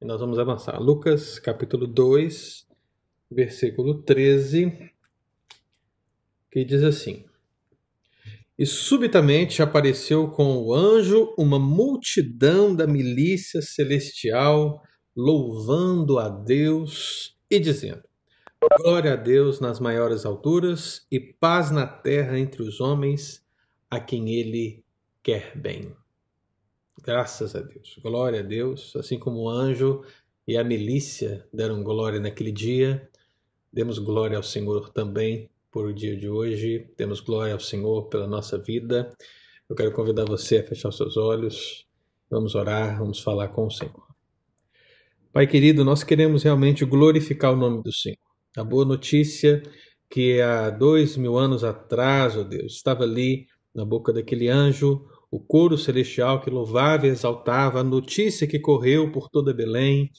E nós vamos avançar. Lucas, capítulo 2, versículo 13, que diz assim: E subitamente apareceu com o anjo uma multidão da milícia celestial, louvando a Deus e dizendo: Glória a Deus nas maiores alturas e paz na terra entre os homens a quem ele quer bem. Graças a Deus. Glória a Deus. Assim como o anjo e a milícia deram glória naquele dia, demos glória ao Senhor também por o dia de hoje. Demos glória ao Senhor pela nossa vida. Eu quero convidar você a fechar seus olhos. Vamos orar, vamos falar com o Senhor. Pai querido, nós queremos realmente glorificar o nome do Senhor. A boa notícia que há dois mil anos atrás, ó oh Deus, estava ali na boca daquele anjo o coro celestial que louvava e exaltava a notícia que correu por toda Belém,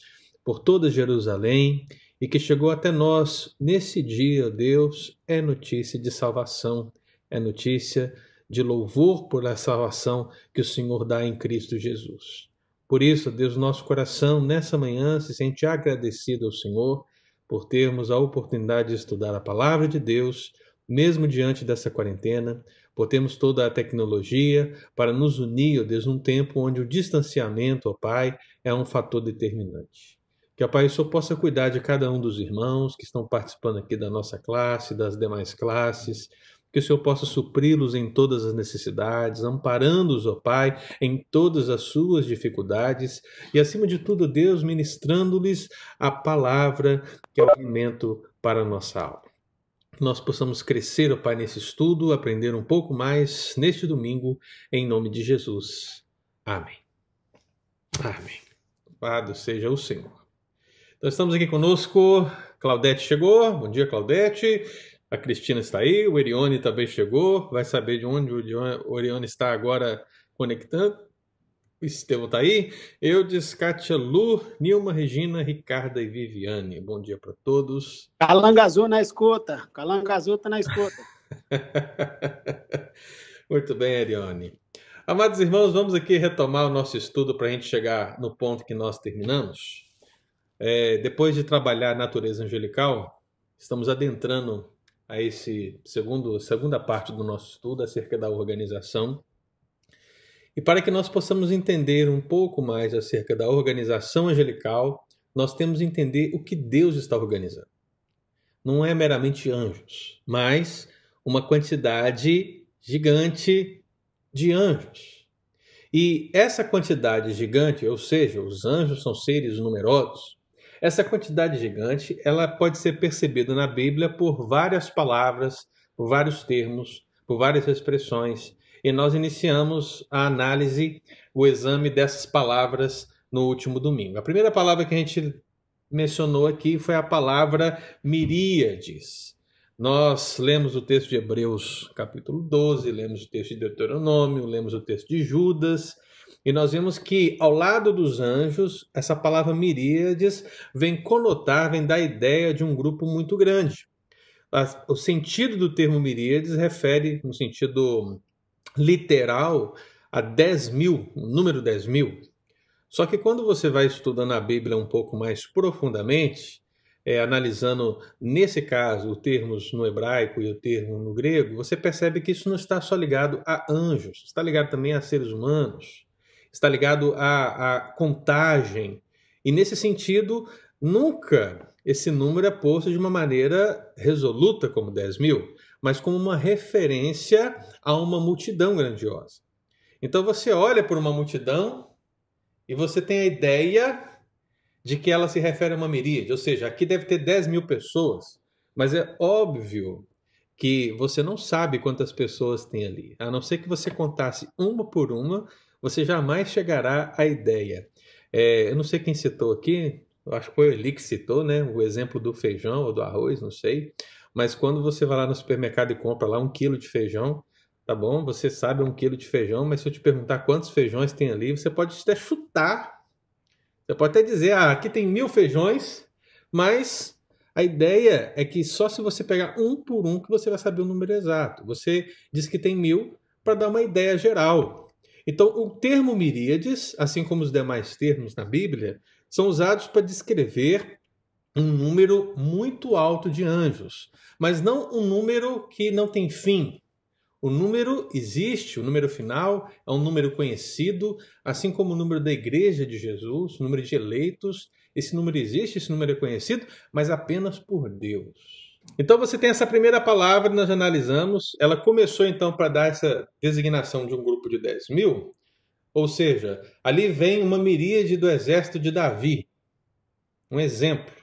por toda Jerusalém e que chegou até nós nesse dia, Deus, é notícia de salvação, é notícia de louvor por a salvação que o Senhor dá em Cristo Jesus. Por isso, Deus, nosso coração nessa manhã se sente agradecido ao Senhor por termos a oportunidade de estudar a palavra de Deus, mesmo diante dessa quarentena, por termos toda a tecnologia para nos unir, ó Deus, num tempo onde o distanciamento, ó Pai, é um fator determinante. Que, ó Pai, o Senhor possa cuidar de cada um dos irmãos que estão participando aqui da nossa classe, das demais classes, que o Senhor possa supri-los em todas as necessidades, amparando-os, ó Pai, em todas as suas dificuldades. E, acima de tudo, Deus, ministrando-lhes a palavra que é o alimento para a nossa alma que nós possamos crescer, ó Pai, nesse estudo, aprender um pouco mais neste domingo, em nome de Jesus. Amém. Amém. Louvado seja o Senhor. Então estamos aqui conosco, Claudete chegou, bom dia Claudete, a Cristina está aí, o Erione também chegou, vai saber de onde o Orione está agora conectando. Estevão tá aí. Eu, Kátia Lu, Nilma, Regina, Ricarda e Viviane. Bom dia para todos. Calanga Azul na escuta. Calanga Azul tá na escuta. Muito bem, Ariane. Amados irmãos, vamos aqui retomar o nosso estudo para a gente chegar no ponto que nós terminamos. É, depois de trabalhar a natureza angelical, estamos adentrando a esse segundo segunda parte do nosso estudo acerca da organização e para que nós possamos entender um pouco mais acerca da organização angelical, nós temos que entender o que Deus está organizando. Não é meramente anjos, mas uma quantidade gigante de anjos. E essa quantidade gigante, ou seja, os anjos são seres numerosos, essa quantidade gigante, ela pode ser percebida na Bíblia por várias palavras, por vários termos, por várias expressões e nós iniciamos a análise, o exame dessas palavras no último domingo. A primeira palavra que a gente mencionou aqui foi a palavra miríades. Nós lemos o texto de Hebreus, capítulo 12, lemos o texto de Deuteronômio, lemos o texto de Judas, e nós vimos que ao lado dos anjos, essa palavra miríades vem conotar, vem dar ideia de um grupo muito grande. O sentido do termo miríades refere, no sentido literal a 10 mil, o número 10 mil. Só que quando você vai estudando a Bíblia um pouco mais profundamente, é, analisando, nesse caso, os termos no hebraico e o termo no grego, você percebe que isso não está só ligado a anjos, está ligado também a seres humanos, está ligado à, à contagem. E nesse sentido, nunca esse número é posto de uma maneira resoluta como 10 mil mas como uma referência a uma multidão grandiosa. Então você olha por uma multidão e você tem a ideia de que ela se refere a uma miríade, ou seja, aqui deve ter 10 mil pessoas, mas é óbvio que você não sabe quantas pessoas tem ali. A não ser que você contasse uma por uma, você jamais chegará à ideia. É, eu não sei quem citou aqui, acho que foi o Eli que citou, né? O exemplo do feijão ou do arroz, não sei. Mas quando você vai lá no supermercado e compra lá um quilo de feijão, tá bom? Você sabe um quilo de feijão, mas se eu te perguntar quantos feijões tem ali, você pode até chutar. Você pode até dizer, ah, aqui tem mil feijões, mas a ideia é que só se você pegar um por um que você vai saber o número exato. Você diz que tem mil para dar uma ideia geral. Então, o termo miríades, assim como os demais termos na Bíblia, são usados para descrever um número muito alto de anjos, mas não um número que não tem fim. O número existe, o número final é um número conhecido, assim como o número da igreja de Jesus, o número de eleitos. Esse número existe, esse número é conhecido, mas apenas por Deus. Então você tem essa primeira palavra, nós analisamos. Ela começou então para dar essa designação de um grupo de 10 mil, ou seja, ali vem uma miríade do exército de Davi. Um exemplo.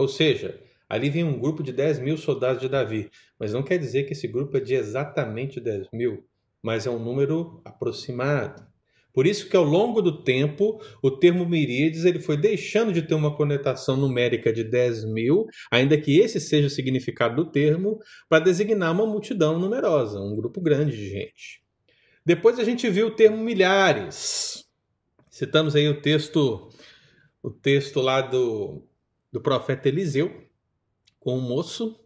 Ou seja, ali vem um grupo de 10 mil soldados de Davi. Mas não quer dizer que esse grupo é de exatamente 10 mil, mas é um número aproximado. Por isso que ao longo do tempo, o termo miríades ele foi deixando de ter uma conotação numérica de 10 mil, ainda que esse seja o significado do termo, para designar uma multidão numerosa, um grupo grande de gente. Depois a gente viu o termo milhares. Citamos aí o texto, o texto lá do, do profeta Eliseu, com o moço.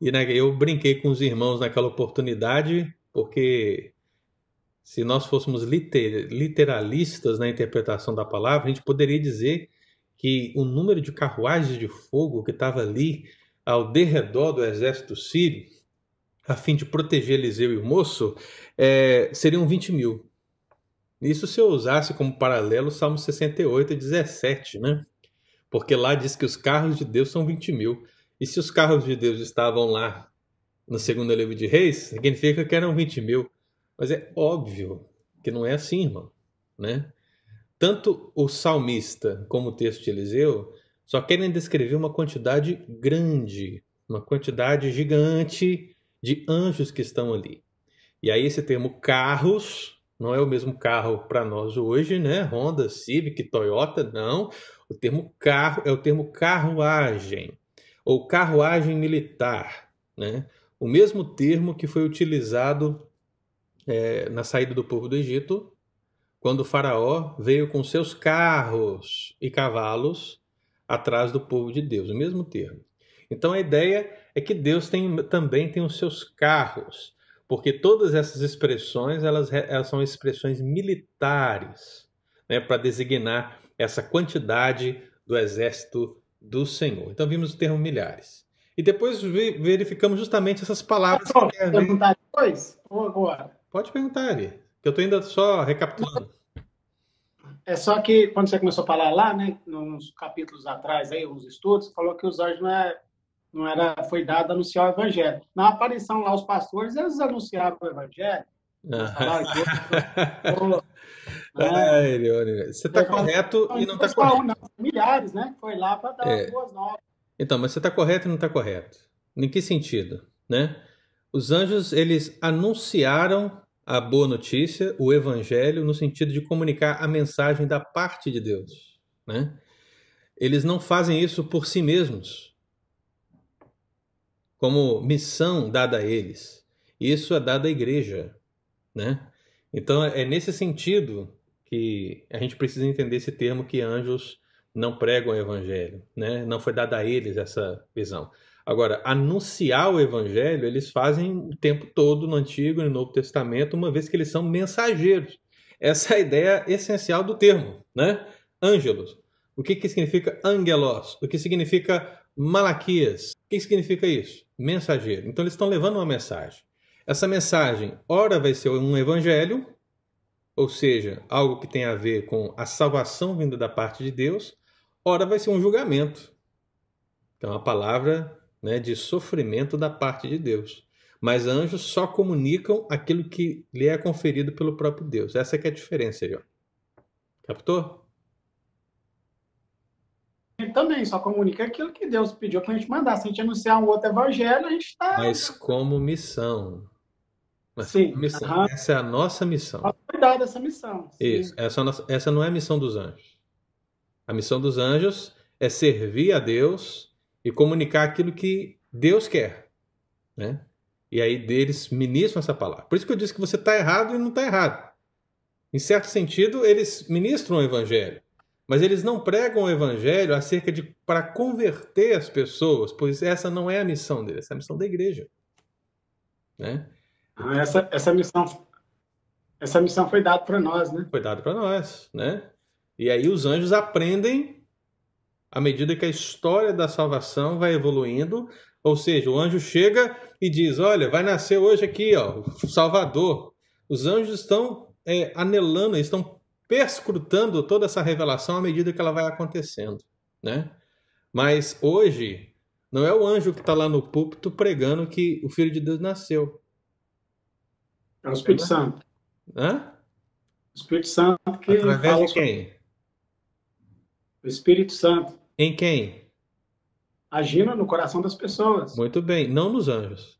E né, eu brinquei com os irmãos naquela oportunidade, porque se nós fôssemos liter, literalistas na interpretação da palavra, a gente poderia dizer que o número de carruagens de fogo que estava ali ao derredor do exército sírio a fim de proteger Eliseu e o moço, é, seriam 20 mil. Isso se eu usasse como paralelo o Salmo 68 e 17, né? Porque lá diz que os carros de Deus são 20 mil. E se os carros de Deus estavam lá no segundo livro de Reis, significa que eram 20 mil. Mas é óbvio que não é assim, irmão. Né? Tanto o salmista como o texto de Eliseu só querem descrever uma quantidade grande, uma quantidade gigante de anjos que estão ali. E aí esse termo carros não é o mesmo carro para nós hoje, né? Honda, Civic, Toyota, não. O termo carro é o termo carruagem ou carruagem militar, né? O mesmo termo que foi utilizado é, na saída do povo do Egito, quando o faraó veio com seus carros e cavalos atrás do povo de Deus, o mesmo termo. Então a ideia é que Deus tem, também tem os seus carros, porque todas essas expressões elas, elas são expressões militares, né, para designar essa quantidade do exército do Senhor. Então vimos o termo milhares. E depois verificamos justamente essas palavras. Pode perguntar depois ou agora? Pode perguntar ali, que eu estou ainda só recapitulando. É só que quando você começou a falar lá, né, nos capítulos atrás aí, uns estudos, falou que os anjos não é não era, foi dado anunciar o evangelho. Na aparição lá, os pastores, eles anunciaram o evangelho. Você está correto e não está correto. Não, milhares, né? Foi lá para dar é. boas novas. Então, mas você está correto e não está correto. Em que sentido? Né? Os anjos, eles anunciaram a boa notícia, o evangelho, no sentido de comunicar a mensagem da parte de Deus. Né? Eles não fazem isso por si mesmos como missão dada a eles. Isso é dado à igreja, né? Então é nesse sentido que a gente precisa entender esse termo que anjos não pregam o evangelho, né? Não foi dada a eles essa visão. Agora, anunciar o evangelho, eles fazem o tempo todo no Antigo e no Novo Testamento, uma vez que eles são mensageiros. Essa é a ideia essencial do termo, né? Ângelos. O que, que significa angelos? O que significa Malaquias. O que significa isso? Mensageiro. Então eles estão levando uma mensagem. Essa mensagem, ora vai ser um evangelho, ou seja, algo que tem a ver com a salvação vinda da parte de Deus, ora vai ser um julgamento. Então a palavra né, de sofrimento da parte de Deus. Mas anjos só comunicam aquilo que lhe é conferido pelo próprio Deus. Essa é, é a diferença aí. Ó. Captou? Gente também só comunica aquilo que Deus pediu para a gente mandar. Se a gente anunciar um outro evangelho, a gente está. Mas como missão. Mas Sim. Missão. Essa é a nossa missão. cuidar dessa missão. Sim. Isso. Essa, é essa não é a missão dos anjos. A missão dos anjos é servir a Deus e comunicar aquilo que Deus quer. Né? E aí deles ministram essa palavra. Por isso que eu disse que você está errado e não está errado. Em certo sentido, eles ministram o evangelho. Mas eles não pregam o evangelho acerca de para converter as pessoas, pois essa não é a missão deles, essa é a missão da igreja. Né? Ah, essa, essa missão essa missão foi dada para nós, né? Foi dada para nós, né? E aí os anjos aprendem à medida que a história da salvação vai evoluindo. Ou seja, o anjo chega e diz: Olha, vai nascer hoje aqui, ó, o Salvador. Os anjos estão é, anelando, estão perscrutando toda essa revelação à medida que ela vai acontecendo, né? Mas hoje não é o anjo que está lá no púlpito pregando que o Filho de Deus nasceu. É o Espírito Santo. Hã? O Espírito Santo que Através de quem? O Espírito Santo. Em quem? Agindo no coração das pessoas. Muito bem, não nos anjos.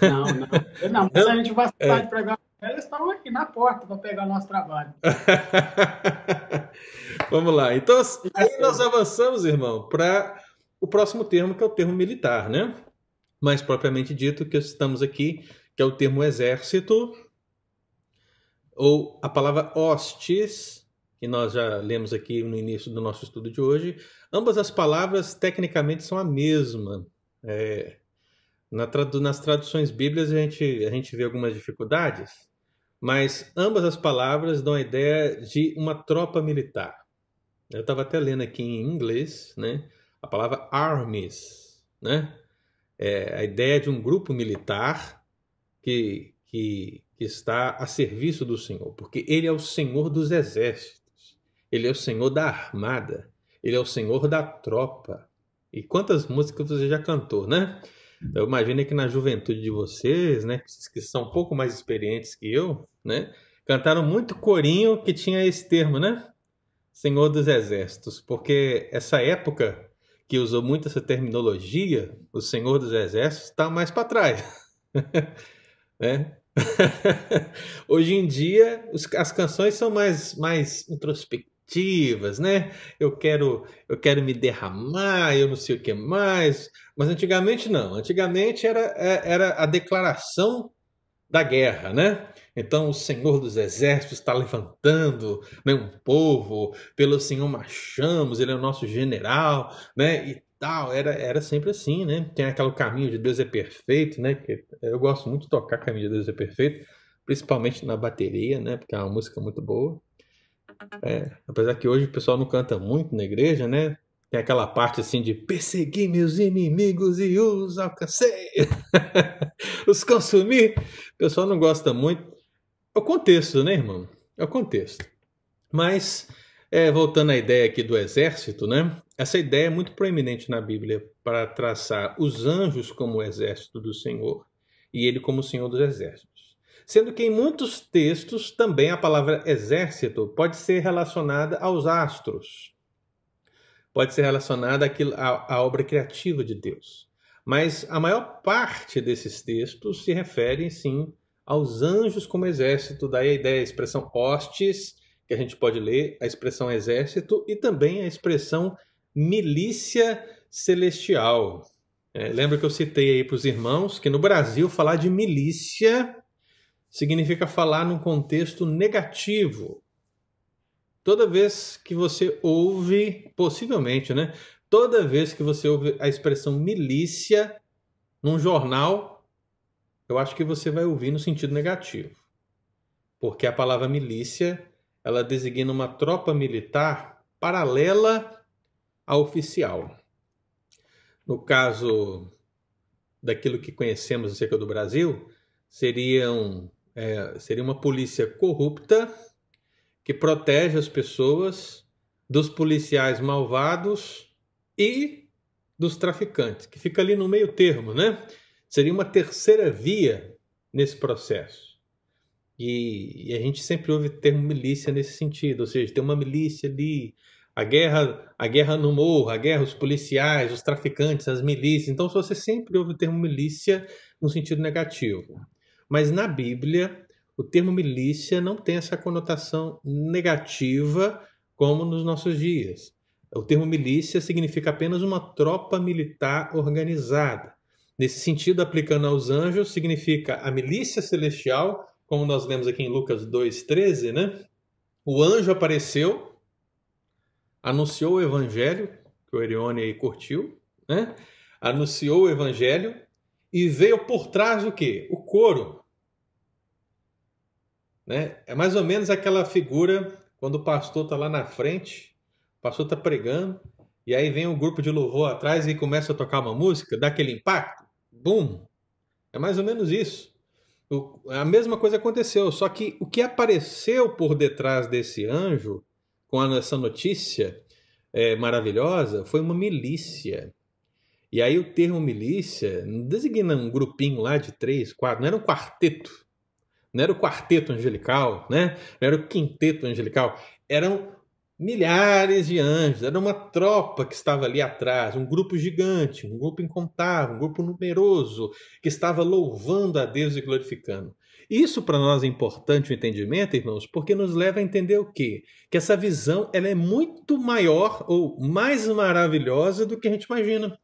Não, não. Não, mas a gente vai é. pregar. Eles estão aqui na porta para pegar o nosso trabalho. Vamos lá. Então, aí nós avançamos, irmão, para o próximo termo, que é o termo militar, né? Mais propriamente dito, que estamos aqui, que é o termo exército, ou a palavra hostes, que nós já lemos aqui no início do nosso estudo de hoje. Ambas as palavras, tecnicamente, são a mesma. É, na nas traduções bíblicas, a gente, a gente vê algumas dificuldades, mas ambas as palavras dão a ideia de uma tropa militar. Eu estava até lendo aqui em inglês, né? A palavra armies, né? É a ideia de um grupo militar que, que, que está a serviço do Senhor, porque Ele é o Senhor dos exércitos, Ele é o Senhor da armada, Ele é o Senhor da tropa. E quantas músicas você já cantou, né? Eu imagino que na juventude de vocês, né, que são um pouco mais experientes que eu, né, cantaram muito corinho que tinha esse termo, né? Senhor dos Exércitos, porque essa época que usou muito essa terminologia, o Senhor dos Exércitos, está mais para trás. né? Hoje em dia, as canções são mais, mais introspectivas, né? Eu quero, eu quero me derramar, eu não sei o que mais. Mas antigamente não. Antigamente era, é, era a declaração da guerra, né? Então o Senhor dos Exércitos está levantando né, um povo, pelo Senhor marchamos, ele é o nosso general, né? E tal, era, era sempre assim, né? Tem aquele caminho de Deus é perfeito, né? Que eu gosto muito de tocar Caminho de Deus é perfeito, principalmente na bateria, né? Porque é uma música muito boa. É, apesar que hoje o pessoal não canta muito na igreja, né? Tem aquela parte assim de perseguir meus inimigos e os alcancei, os consumir. O pessoal não gosta muito. É o contexto, né, irmão? É o contexto. Mas, é, voltando à ideia aqui do exército, né? Essa ideia é muito proeminente na Bíblia para traçar os anjos como o exército do Senhor e ele como o Senhor dos exércitos. Sendo que em muitos textos também a palavra exército pode ser relacionada aos astros, pode ser relacionada à obra criativa de Deus. Mas a maior parte desses textos se referem, sim, aos anjos como exército, daí a ideia, a expressão hostes, que a gente pode ler, a expressão exército e também a expressão milícia celestial. É, lembra que eu citei aí para os irmãos que no Brasil falar de milícia significa falar num contexto negativo, Toda vez que você ouve, possivelmente, né? Toda vez que você ouve a expressão milícia num jornal, eu acho que você vai ouvir no sentido negativo. Porque a palavra milícia, ela designa uma tropa militar paralela à oficial. No caso daquilo que conhecemos acerca do Brasil, seriam, é, seria uma polícia corrupta que protege as pessoas dos policiais malvados e dos traficantes, que fica ali no meio termo, né? Seria uma terceira via nesse processo. E, e, a gente sempre ouve termo milícia nesse sentido, ou seja, tem uma milícia ali, a guerra, a guerra no morro, a guerra, os policiais, os traficantes, as milícias. Então, você sempre ouve o termo milícia no sentido negativo. Mas na Bíblia, o termo milícia não tem essa conotação negativa como nos nossos dias. O termo milícia significa apenas uma tropa militar organizada. Nesse sentido, aplicando aos anjos, significa a milícia celestial, como nós lemos aqui em Lucas 2,13, né? O anjo apareceu, anunciou o evangelho, que o Erione aí curtiu, né? Anunciou o evangelho e veio por trás do quê? O coro, né? É mais ou menos aquela figura quando o pastor está lá na frente, o pastor está pregando, e aí vem um grupo de louvor atrás e começa a tocar uma música, dá aquele impacto, bum! É mais ou menos isso. O, a mesma coisa aconteceu, só que o que apareceu por detrás desse anjo, com essa notícia é, maravilhosa, foi uma milícia. E aí o termo milícia designa um grupinho lá de três, quatro, não era um quarteto, não era o quarteto angelical, né? não era o quinteto angelical, eram milhares de anjos, era uma tropa que estava ali atrás, um grupo gigante, um grupo incontável, um grupo numeroso, que estava louvando a Deus e glorificando. Isso para nós é importante o entendimento, irmãos, porque nos leva a entender o quê? Que essa visão ela é muito maior ou mais maravilhosa do que a gente imagina.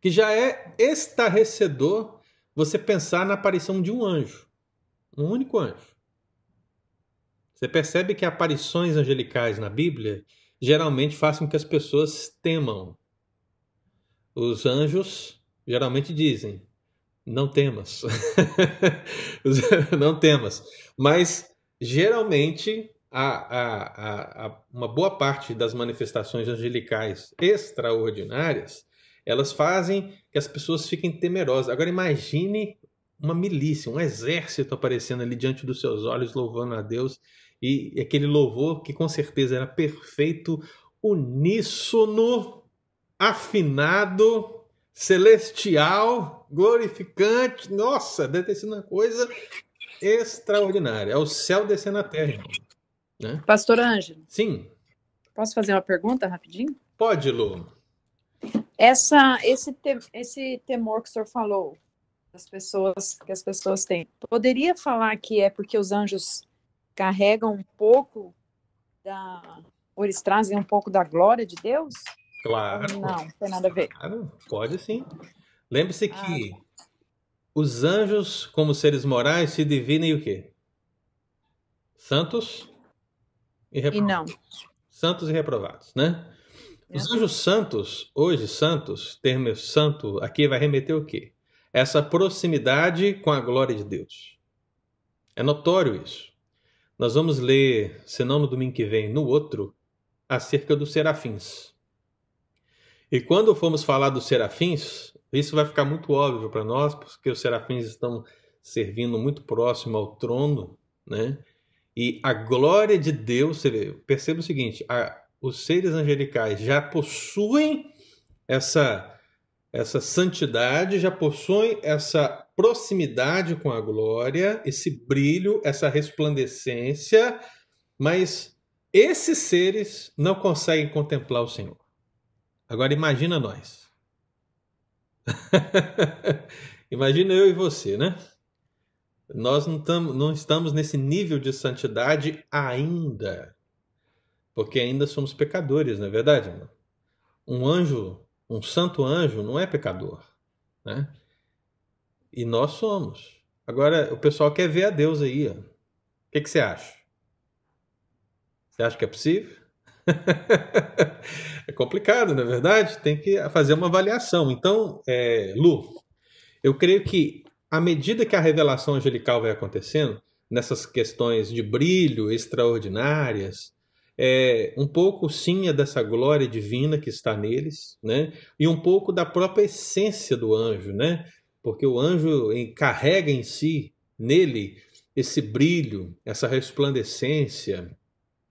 Que já é estarrecedor você pensar na aparição de um anjo, um único anjo. Você percebe que aparições angelicais na Bíblia geralmente fazem com que as pessoas temam. Os anjos geralmente dizem: não temas. não temas. Mas geralmente a, a, a, uma boa parte das manifestações angelicais extraordinárias elas fazem que as pessoas fiquem temerosas. Agora imagine uma milícia, um exército aparecendo ali diante dos seus olhos, louvando a Deus e aquele louvor que com certeza era perfeito, uníssono, afinado, celestial, glorificante. Nossa, deve ter sido uma coisa extraordinária. É o céu descendo na terra. Né? Pastor Ângelo. Sim. Posso fazer uma pergunta rapidinho? Pode, Lu. Essa, esse, te, esse temor que o senhor falou, das pessoas que as pessoas têm, poderia falar que é porque os anjos carregam um pouco da. Ou eles trazem um pouco da glória de Deus? Claro. Não, não tem nada a ver. Claro, pode sim. Lembre-se ah, que tá. os anjos, como seres morais, se dividem em o quê? Santos e reprovados. E não. Santos e reprovados, né? Os anjos santos, hoje santos, termo santo, aqui vai remeter o quê? Essa proximidade com a glória de Deus. É notório isso. Nós vamos ler, se não no domingo que vem, no outro, acerca dos serafins. E quando formos falar dos serafins, isso vai ficar muito óbvio para nós, porque os serafins estão servindo muito próximo ao trono, né? E a glória de Deus, você vê, perceba o seguinte: a, os seres angelicais já possuem essa essa santidade, já possuem essa proximidade com a glória, esse brilho, essa resplandecência, mas esses seres não conseguem contemplar o Senhor. Agora imagina nós. imagina eu e você, né? Nós não, tamo, não estamos nesse nível de santidade ainda. Porque ainda somos pecadores, não é verdade? Irmão? Um anjo, um santo anjo, não é pecador. Né? E nós somos. Agora, o pessoal quer ver a Deus aí. Ó. O que, que você acha? Você acha que é possível? é complicado, não é verdade? Tem que fazer uma avaliação. Então, é, Lu, eu creio que à medida que a revelação angelical vai acontecendo, nessas questões de brilho extraordinárias, é, um pouco sim é dessa glória divina que está neles, né? E um pouco da própria essência do anjo, né? porque o anjo carrega em si, nele, esse brilho, essa resplandecência,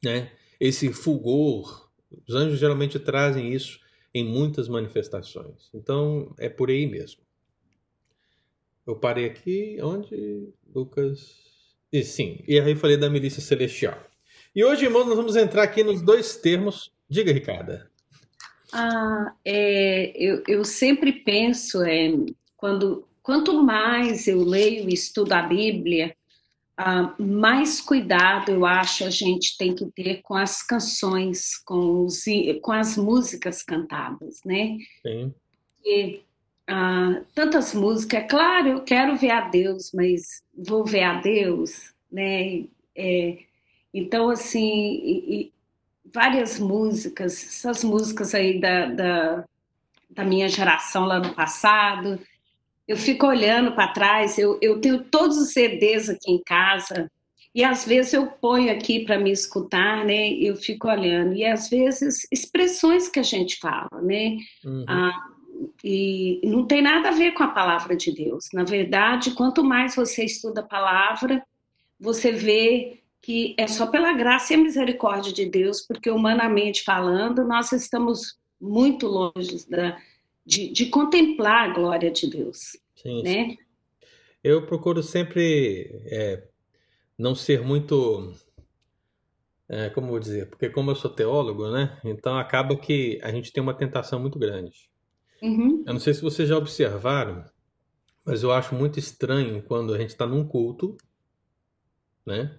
né? esse fulgor. Os anjos geralmente trazem isso em muitas manifestações. Então, é por aí mesmo. Eu parei aqui, onde? Lucas. E sim, e aí eu falei da milícia celestial. E hoje, irmãos, nós vamos entrar aqui nos dois termos. Diga, Ricarda. Ah, é, eu, eu sempre penso, é, quando quanto mais eu leio e estudo a Bíblia, uh, mais cuidado eu acho a gente tem que ter com as canções, com, os, com as músicas cantadas, né? Sim. E, uh, tantas músicas, é claro, eu quero ver a Deus, mas vou ver a Deus, né? É, então, assim, e, e várias músicas, essas músicas aí da, da, da minha geração lá no passado, eu fico olhando para trás, eu, eu tenho todos os CDs aqui em casa, E às vezes eu ponho aqui para me escutar, né? Eu fico olhando. E às vezes expressões que a gente fala, né? Uhum. Ah, e não tem nada a ver com a palavra de Deus. Na verdade, quanto mais você estuda a palavra, você vê que é só pela graça e a misericórdia de Deus, porque humanamente falando, nós estamos muito longe da, de, de contemplar a glória de Deus. Sim, né? Sim. Eu procuro sempre é, não ser muito. É, como vou dizer? Porque, como eu sou teólogo, né? Então acaba que a gente tem uma tentação muito grande. Uhum. Eu não sei se vocês já observaram, mas eu acho muito estranho quando a gente está num culto, né?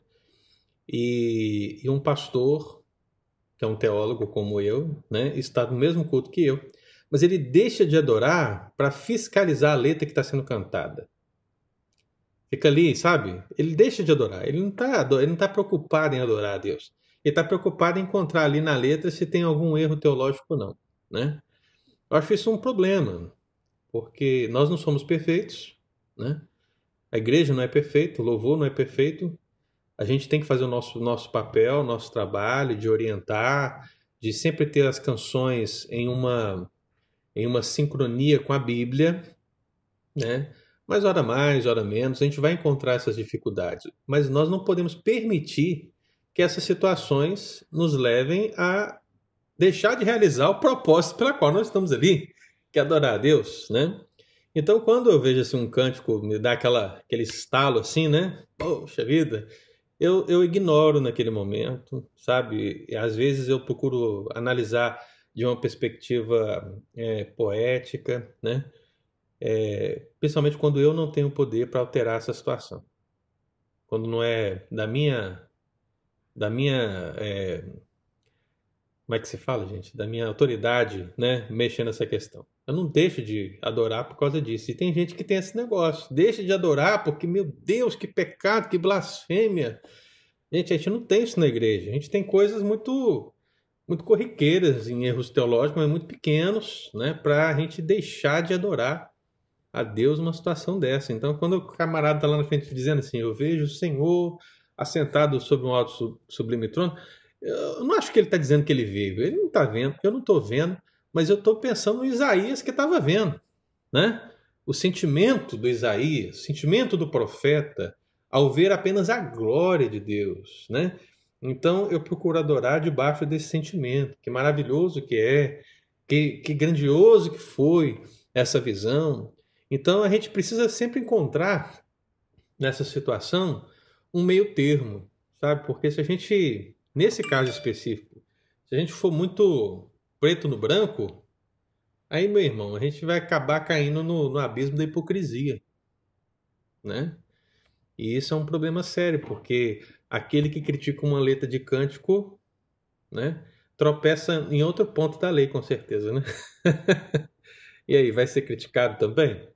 E, e um pastor, que é um teólogo como eu, né? Está no mesmo culto que eu, mas ele deixa de adorar para fiscalizar a letra que está sendo cantada. Fica ali, sabe? Ele deixa de adorar. Ele não está tá preocupado em adorar a Deus. Ele está preocupado em encontrar ali na letra se tem algum erro teológico ou não, né? Eu acho isso um problema, porque nós não somos perfeitos, né? A igreja não é perfeita, o louvor não é perfeito. A gente tem que fazer o nosso, nosso papel, nosso trabalho de orientar, de sempre ter as canções em uma em uma sincronia com a Bíblia, né? Mas hora mais, hora menos, a gente vai encontrar essas dificuldades. Mas nós não podemos permitir que essas situações nos levem a deixar de realizar o propósito pela qual nós estamos ali, que é adorar a Deus, né? Então, quando eu vejo assim um cântico me dá aquela, aquele estalo assim, né? Poxa vida, eu, eu ignoro naquele momento, sabe? Às vezes eu procuro analisar de uma perspectiva é, poética, né? É, principalmente quando eu não tenho poder para alterar essa situação, quando não é da minha, da minha, é, como é que se fala, gente, da minha autoridade, né, mexer nessa questão. Eu não deixo de adorar por causa disso. E tem gente que tem esse negócio, deixa de adorar porque meu Deus, que pecado, que blasfêmia. Gente, a gente não tem isso na igreja. A gente tem coisas muito muito corriqueiras em erros teológicos, mas muito pequenos, né, para a gente deixar de adorar a Deus numa situação dessa. Então, quando o camarada está lá na frente dizendo assim, eu vejo o Senhor assentado sobre um alto sublime trono, eu não acho que ele está dizendo que ele veio. Ele não está vendo, eu não estou vendo, mas eu estou pensando no Isaías que estava vendo, né? O sentimento do Isaías, o sentimento do profeta, ao ver apenas a glória de Deus, né? Então eu procuro adorar debaixo desse sentimento. Que maravilhoso que é, que, que grandioso que foi essa visão. Então a gente precisa sempre encontrar nessa situação um meio termo, sabe? Porque se a gente, nesse caso específico, se a gente for muito preto no branco, aí, meu irmão, a gente vai acabar caindo no, no abismo da hipocrisia, né? E isso é um problema sério, porque aquele que critica uma letra de cântico, né, tropeça em outro ponto da lei, com certeza, né? e aí, vai ser criticado também?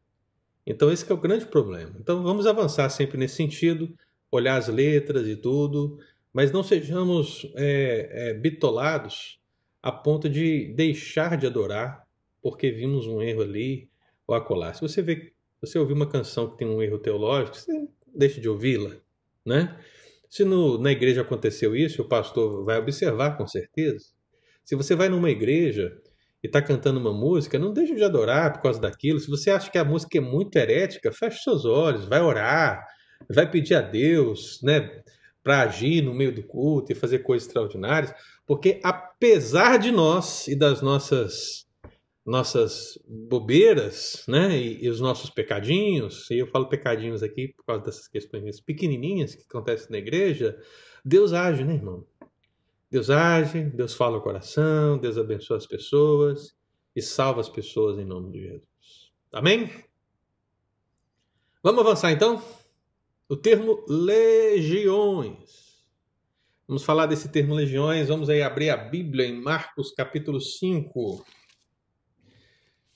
Então, esse é o grande problema. Então, vamos avançar sempre nesse sentido, olhar as letras e tudo, mas não sejamos é, é, bitolados a ponto de deixar de adorar porque vimos um erro ali ou acolá. Se você vê, você ouvir uma canção que tem um erro teológico, você deixa de ouvi-la, né? Se no, na igreja aconteceu isso, o pastor vai observar com certeza. Se você vai numa igreja e está cantando uma música, não deixe de adorar por causa daquilo. Se você acha que a música é muito herética, feche seus olhos, vai orar, vai pedir a Deus, né, para agir no meio do culto e fazer coisas extraordinárias, porque apesar de nós e das nossas nossas bobeiras, né, e, e, os nossos pecadinhos, e eu falo pecadinhos aqui por causa dessas questões pequenininhas que acontecem na igreja, Deus age, né, irmão? Deus age, Deus fala o coração, Deus abençoa as pessoas e salva as pessoas em nome de Jesus. Amém? Vamos avançar então? O termo legiões. Vamos falar desse termo legiões, vamos aí abrir a Bíblia em Marcos capítulo 5.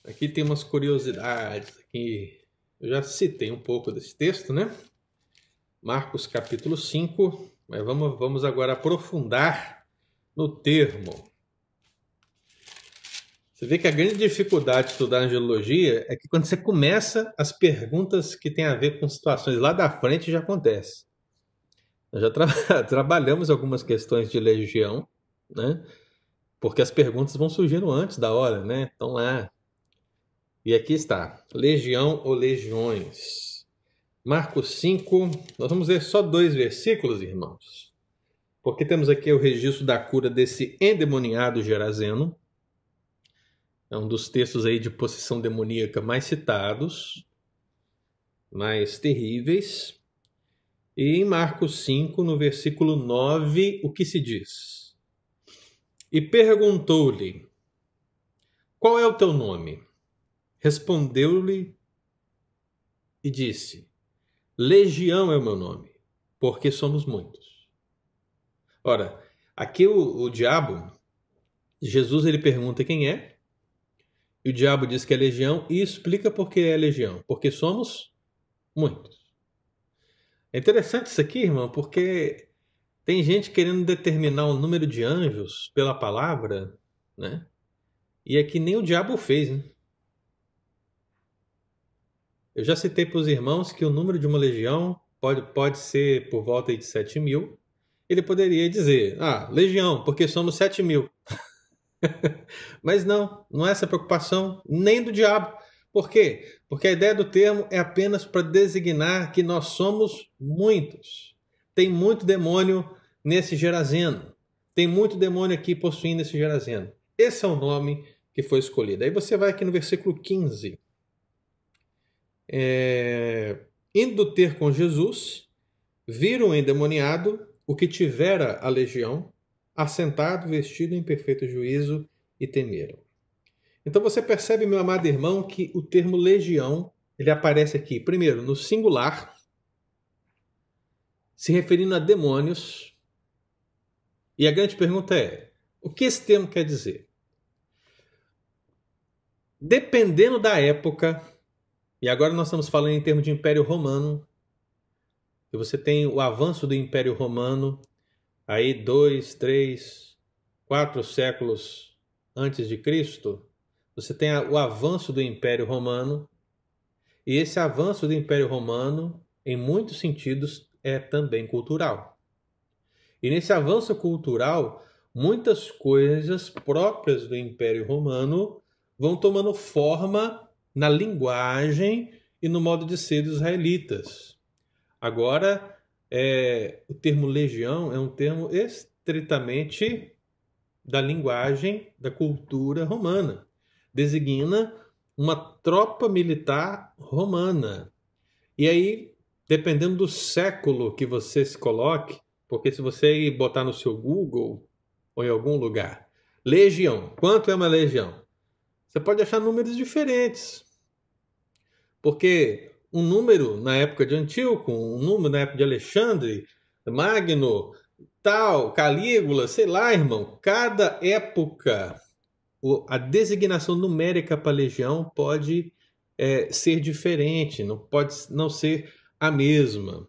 Aqui tem umas curiosidades. Aqui eu já citei um pouco desse texto, né? Marcos capítulo 5, mas vamos, vamos agora aprofundar no termo. Você vê que a grande dificuldade de estudar angelologia é que quando você começa, as perguntas que têm a ver com situações lá da frente já acontecem. Nós já tra trabalhamos algumas questões de legião, né? Porque as perguntas vão surgindo antes da hora, né? Então lá. E aqui está: legião ou legiões. Marcos 5, nós vamos ler só dois versículos, irmãos. Porque temos aqui o registro da cura desse endemoniado gerazeno. É um dos textos aí de possessão demoníaca mais citados, mais terríveis. E em Marcos 5, no versículo 9, o que se diz? E perguntou-lhe: Qual é o teu nome? Respondeu-lhe e disse: Legião é o meu nome, porque somos muitos. Ora, aqui o, o diabo, Jesus ele pergunta quem é, e o diabo diz que é legião e explica por que é legião, porque somos muitos. É interessante isso aqui, irmão, porque tem gente querendo determinar o número de anjos pela palavra, né? E aqui nem o diabo fez, né? Eu já citei para os irmãos que o número de uma legião pode, pode ser por volta de 7 mil. Ele poderia dizer, ah, legião, porque somos 7 mil. Mas não, não é essa preocupação nem do diabo. Por quê? Porque a ideia do termo é apenas para designar que nós somos muitos. Tem muito demônio nesse Gerazeno. Tem muito demônio aqui possuindo esse Gerazeno. Esse é o nome que foi escolhido. Aí você vai aqui no versículo 15. É... Indo ter com Jesus, viram o endemoniado, o que tivera a legião, assentado, vestido em perfeito juízo, e temeram. Então você percebe, meu amado irmão, que o termo legião ele aparece aqui, primeiro, no singular, se referindo a demônios. E a grande pergunta é: o que esse termo quer dizer? Dependendo da época, e agora nós estamos falando em termos de Império Romano, e você tem o avanço do Império Romano, aí dois, três, quatro séculos antes de Cristo, você tem o avanço do Império Romano, e esse avanço do Império Romano, em muitos sentidos, é também cultural. E nesse avanço cultural, muitas coisas próprias do Império Romano vão tomando forma na linguagem e no modo de ser dos israelitas. Agora, é, o termo legião é um termo estritamente da linguagem da cultura romana designa uma tropa militar romana. E aí, dependendo do século que você se coloque, porque se você botar no seu Google ou em algum lugar, legião, quanto é uma legião? Você pode achar números diferentes. Porque um número na época de Antíoco, um número na época de Alexandre, Magno, tal, Calígula, sei lá, irmão, cada época a designação numérica para legião pode é, ser diferente, não pode não ser a mesma.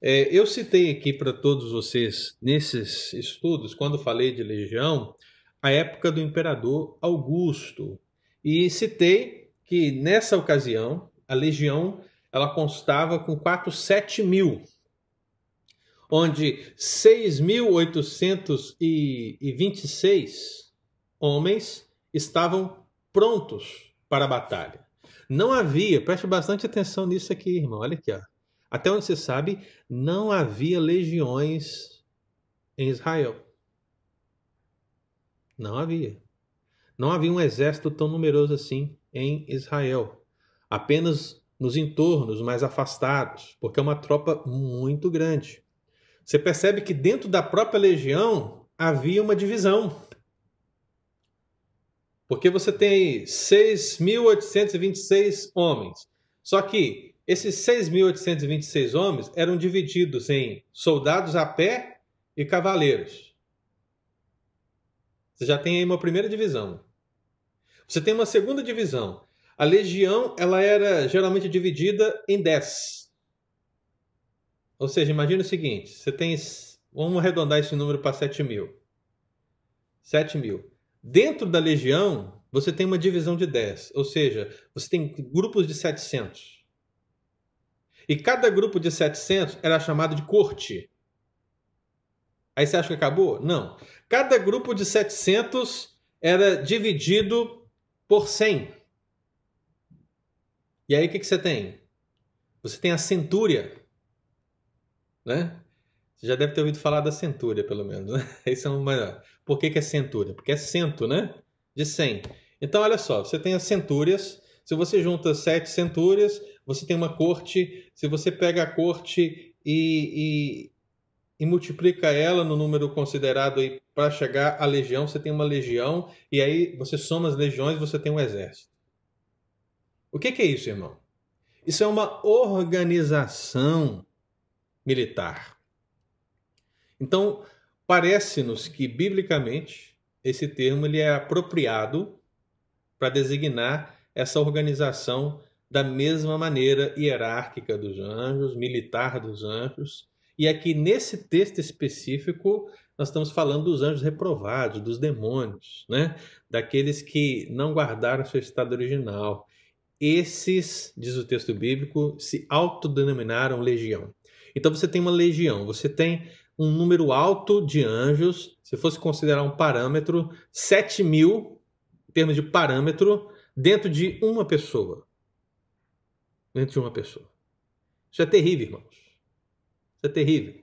É, eu citei aqui para todos vocês, nesses estudos, quando falei de legião, a época do imperador Augusto. E citei que nessa ocasião a legião ela constava com 4, 7 mil, onde 6.826 homens estavam prontos para a batalha. Não havia, preste bastante atenção nisso aqui, irmão. Olha aqui, ó. Até onde você sabe, não havia legiões em Israel. Não havia. Não havia um exército tão numeroso assim em Israel. Apenas nos entornos mais afastados, porque é uma tropa muito grande. Você percebe que dentro da própria legião havia uma divisão. Porque você tem 6.826 homens. Só que esses 6.826 homens eram divididos em soldados a pé e cavaleiros. Você já tem aí uma primeira divisão. Você tem uma segunda divisão. A legião ela era geralmente dividida em 10. Ou seja, imagine o seguinte: você tem. Vamos arredondar esse número para 7 mil. 7 mil. Dentro da legião, você tem uma divisão de 10, ou seja, você tem grupos de 700. E cada grupo de 700 era chamado de corte. Aí você acha que acabou? Não. Cada grupo de 700 era dividido por 100. E aí o que, que você tem? Você tem a centúria, né? Você já deve ter ouvido falar da centúria, pelo menos. Né? Esse é uma... Por que, que é centúria? Porque é cento, né? De 100. Então, olha só, você tem as centúrias. Se você junta sete centúrias, você tem uma corte. Se você pega a corte e, e, e multiplica ela no número considerado para chegar à legião, você tem uma legião. E aí você soma as legiões, você tem um exército. O que, que é isso, irmão? Isso é uma organização militar. Então, parece-nos que, biblicamente, esse termo ele é apropriado para designar essa organização da mesma maneira hierárquica dos anjos, militar dos anjos. E aqui nesse texto específico, nós estamos falando dos anjos reprovados, dos demônios, né? daqueles que não guardaram seu estado original. Esses, diz o texto bíblico, se autodenominaram legião. Então você tem uma legião, você tem um número alto de anjos, se fosse considerar um parâmetro, 7 mil, em termos de parâmetro, dentro de uma pessoa. Dentro de uma pessoa. Isso é terrível, irmãos. Isso é terrível.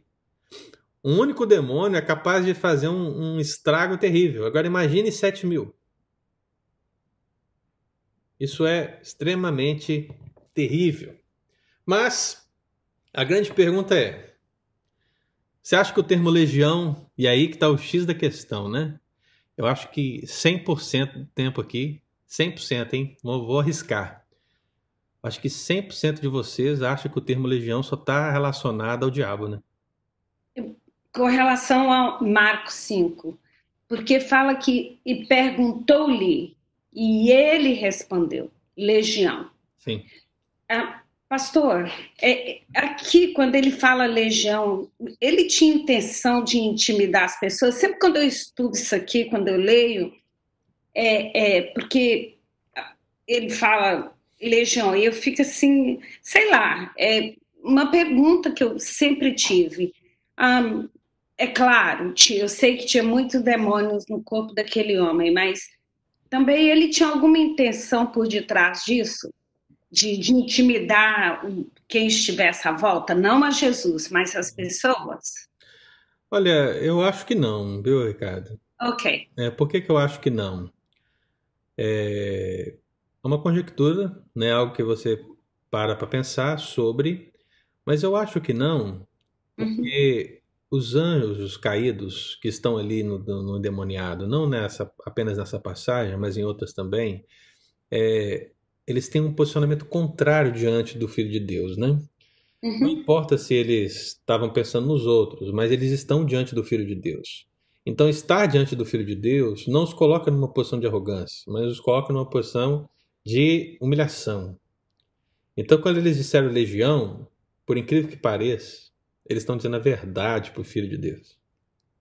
Um único demônio é capaz de fazer um, um estrago terrível. Agora imagine 7 mil. Isso é extremamente terrível. Mas a grande pergunta é: você acha que o termo legião, e aí que está o X da questão, né? Eu acho que 100% do tempo aqui, 100%, hein? Vou, vou arriscar. Acho que 100% de vocês acham que o termo legião só está relacionado ao diabo, né? Com relação ao Marcos 5, porque fala que e perguntou-lhe e ele respondeu, legião. Sim. Ah, Pastor, é, aqui quando ele fala legião, ele tinha intenção de intimidar as pessoas. Sempre quando eu estudo isso aqui, quando eu leio, é, é porque ele fala legião e eu fico assim, sei lá, é uma pergunta que eu sempre tive. Um, é claro, eu sei que tinha muitos demônios no corpo daquele homem, mas também ele tinha alguma intenção por detrás disso? De, de intimidar quem estivesse à volta, não a Jesus, mas as pessoas? Olha, eu acho que não, viu, Ricardo? Ok. É, por que, que eu acho que não? É uma conjectura, né? algo que você para para pensar sobre, mas eu acho que não, porque uhum. os anjos caídos que estão ali no, no, no demoniado, não nessa apenas nessa passagem, mas em outras também, é, eles têm um posicionamento contrário diante do Filho de Deus, né? Uhum. Não importa se eles estavam pensando nos outros, mas eles estão diante do Filho de Deus. Então, estar diante do Filho de Deus não os coloca numa posição de arrogância, mas os coloca numa posição de humilhação. Então, quando eles disseram legião, por incrível que pareça, eles estão dizendo a verdade para o Filho de Deus.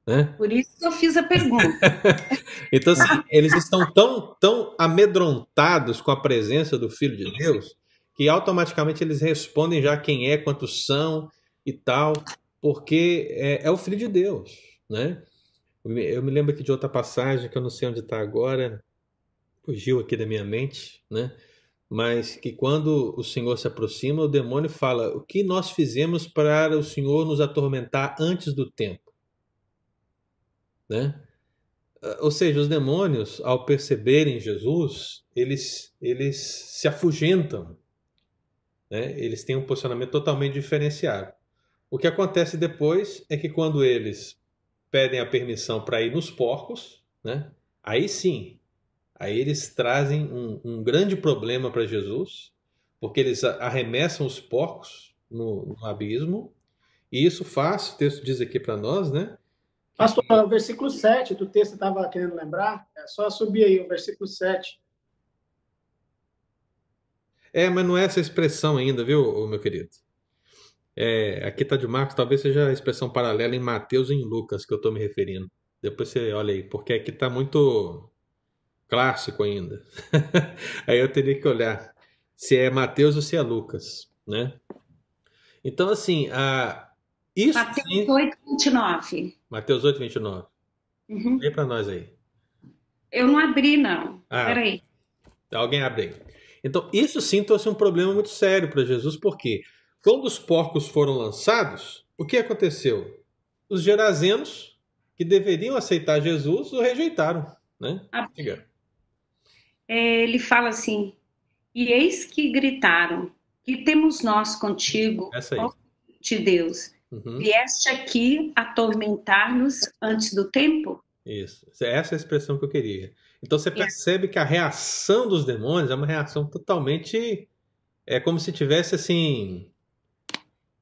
Né? Por isso eu fiz a pergunta. então, assim, eles estão tão, tão amedrontados com a presença do Filho de Deus que automaticamente eles respondem já quem é, quantos são e tal, porque é, é o Filho de Deus. Né? Eu me lembro aqui de outra passagem que eu não sei onde está agora, fugiu aqui da minha mente, né? mas que quando o Senhor se aproxima, o demônio fala: O que nós fizemos para o Senhor nos atormentar antes do tempo? Né? Ou seja, os demônios, ao perceberem Jesus, eles, eles se afugentam. Né? Eles têm um posicionamento totalmente diferenciado. O que acontece depois é que quando eles pedem a permissão para ir nos porcos, né? aí sim, aí eles trazem um, um grande problema para Jesus, porque eles arremessam os porcos no, no abismo, e isso faz, o texto diz aqui para nós, né? Pastor, o versículo 7 do texto estava querendo lembrar, é só subir aí o versículo 7. É, mas não é essa expressão ainda, viu, meu querido? É, aqui está de Marcos, talvez seja a expressão paralela em Mateus e em Lucas que eu estou me referindo. Depois você olha aí, porque aqui está muito clássico ainda. aí eu teria que olhar se é Mateus ou se é Lucas, né? Então, assim, a, Isso Mateus sim. 8, 29. Mateus 8, 29. Uhum. Lê para nós aí. Eu não abri, não. Ah. Peraí. Alguém abre aí. Então, isso sim trouxe um problema muito sério para Jesus, porque quando os porcos foram lançados, o que aconteceu? Os gerazenos, que deveriam aceitar Jesus, o rejeitaram. Né? Ah. É, ele fala assim: E eis que gritaram: Que temos nós contigo, Essa aí. ó de Deus? Uhum. Vieste aqui atormentar-nos antes do tempo? Isso. Essa é a expressão que eu queria. Então você É. percebe que a reação dos demônios é uma reação totalmente. É como se tivesse assim.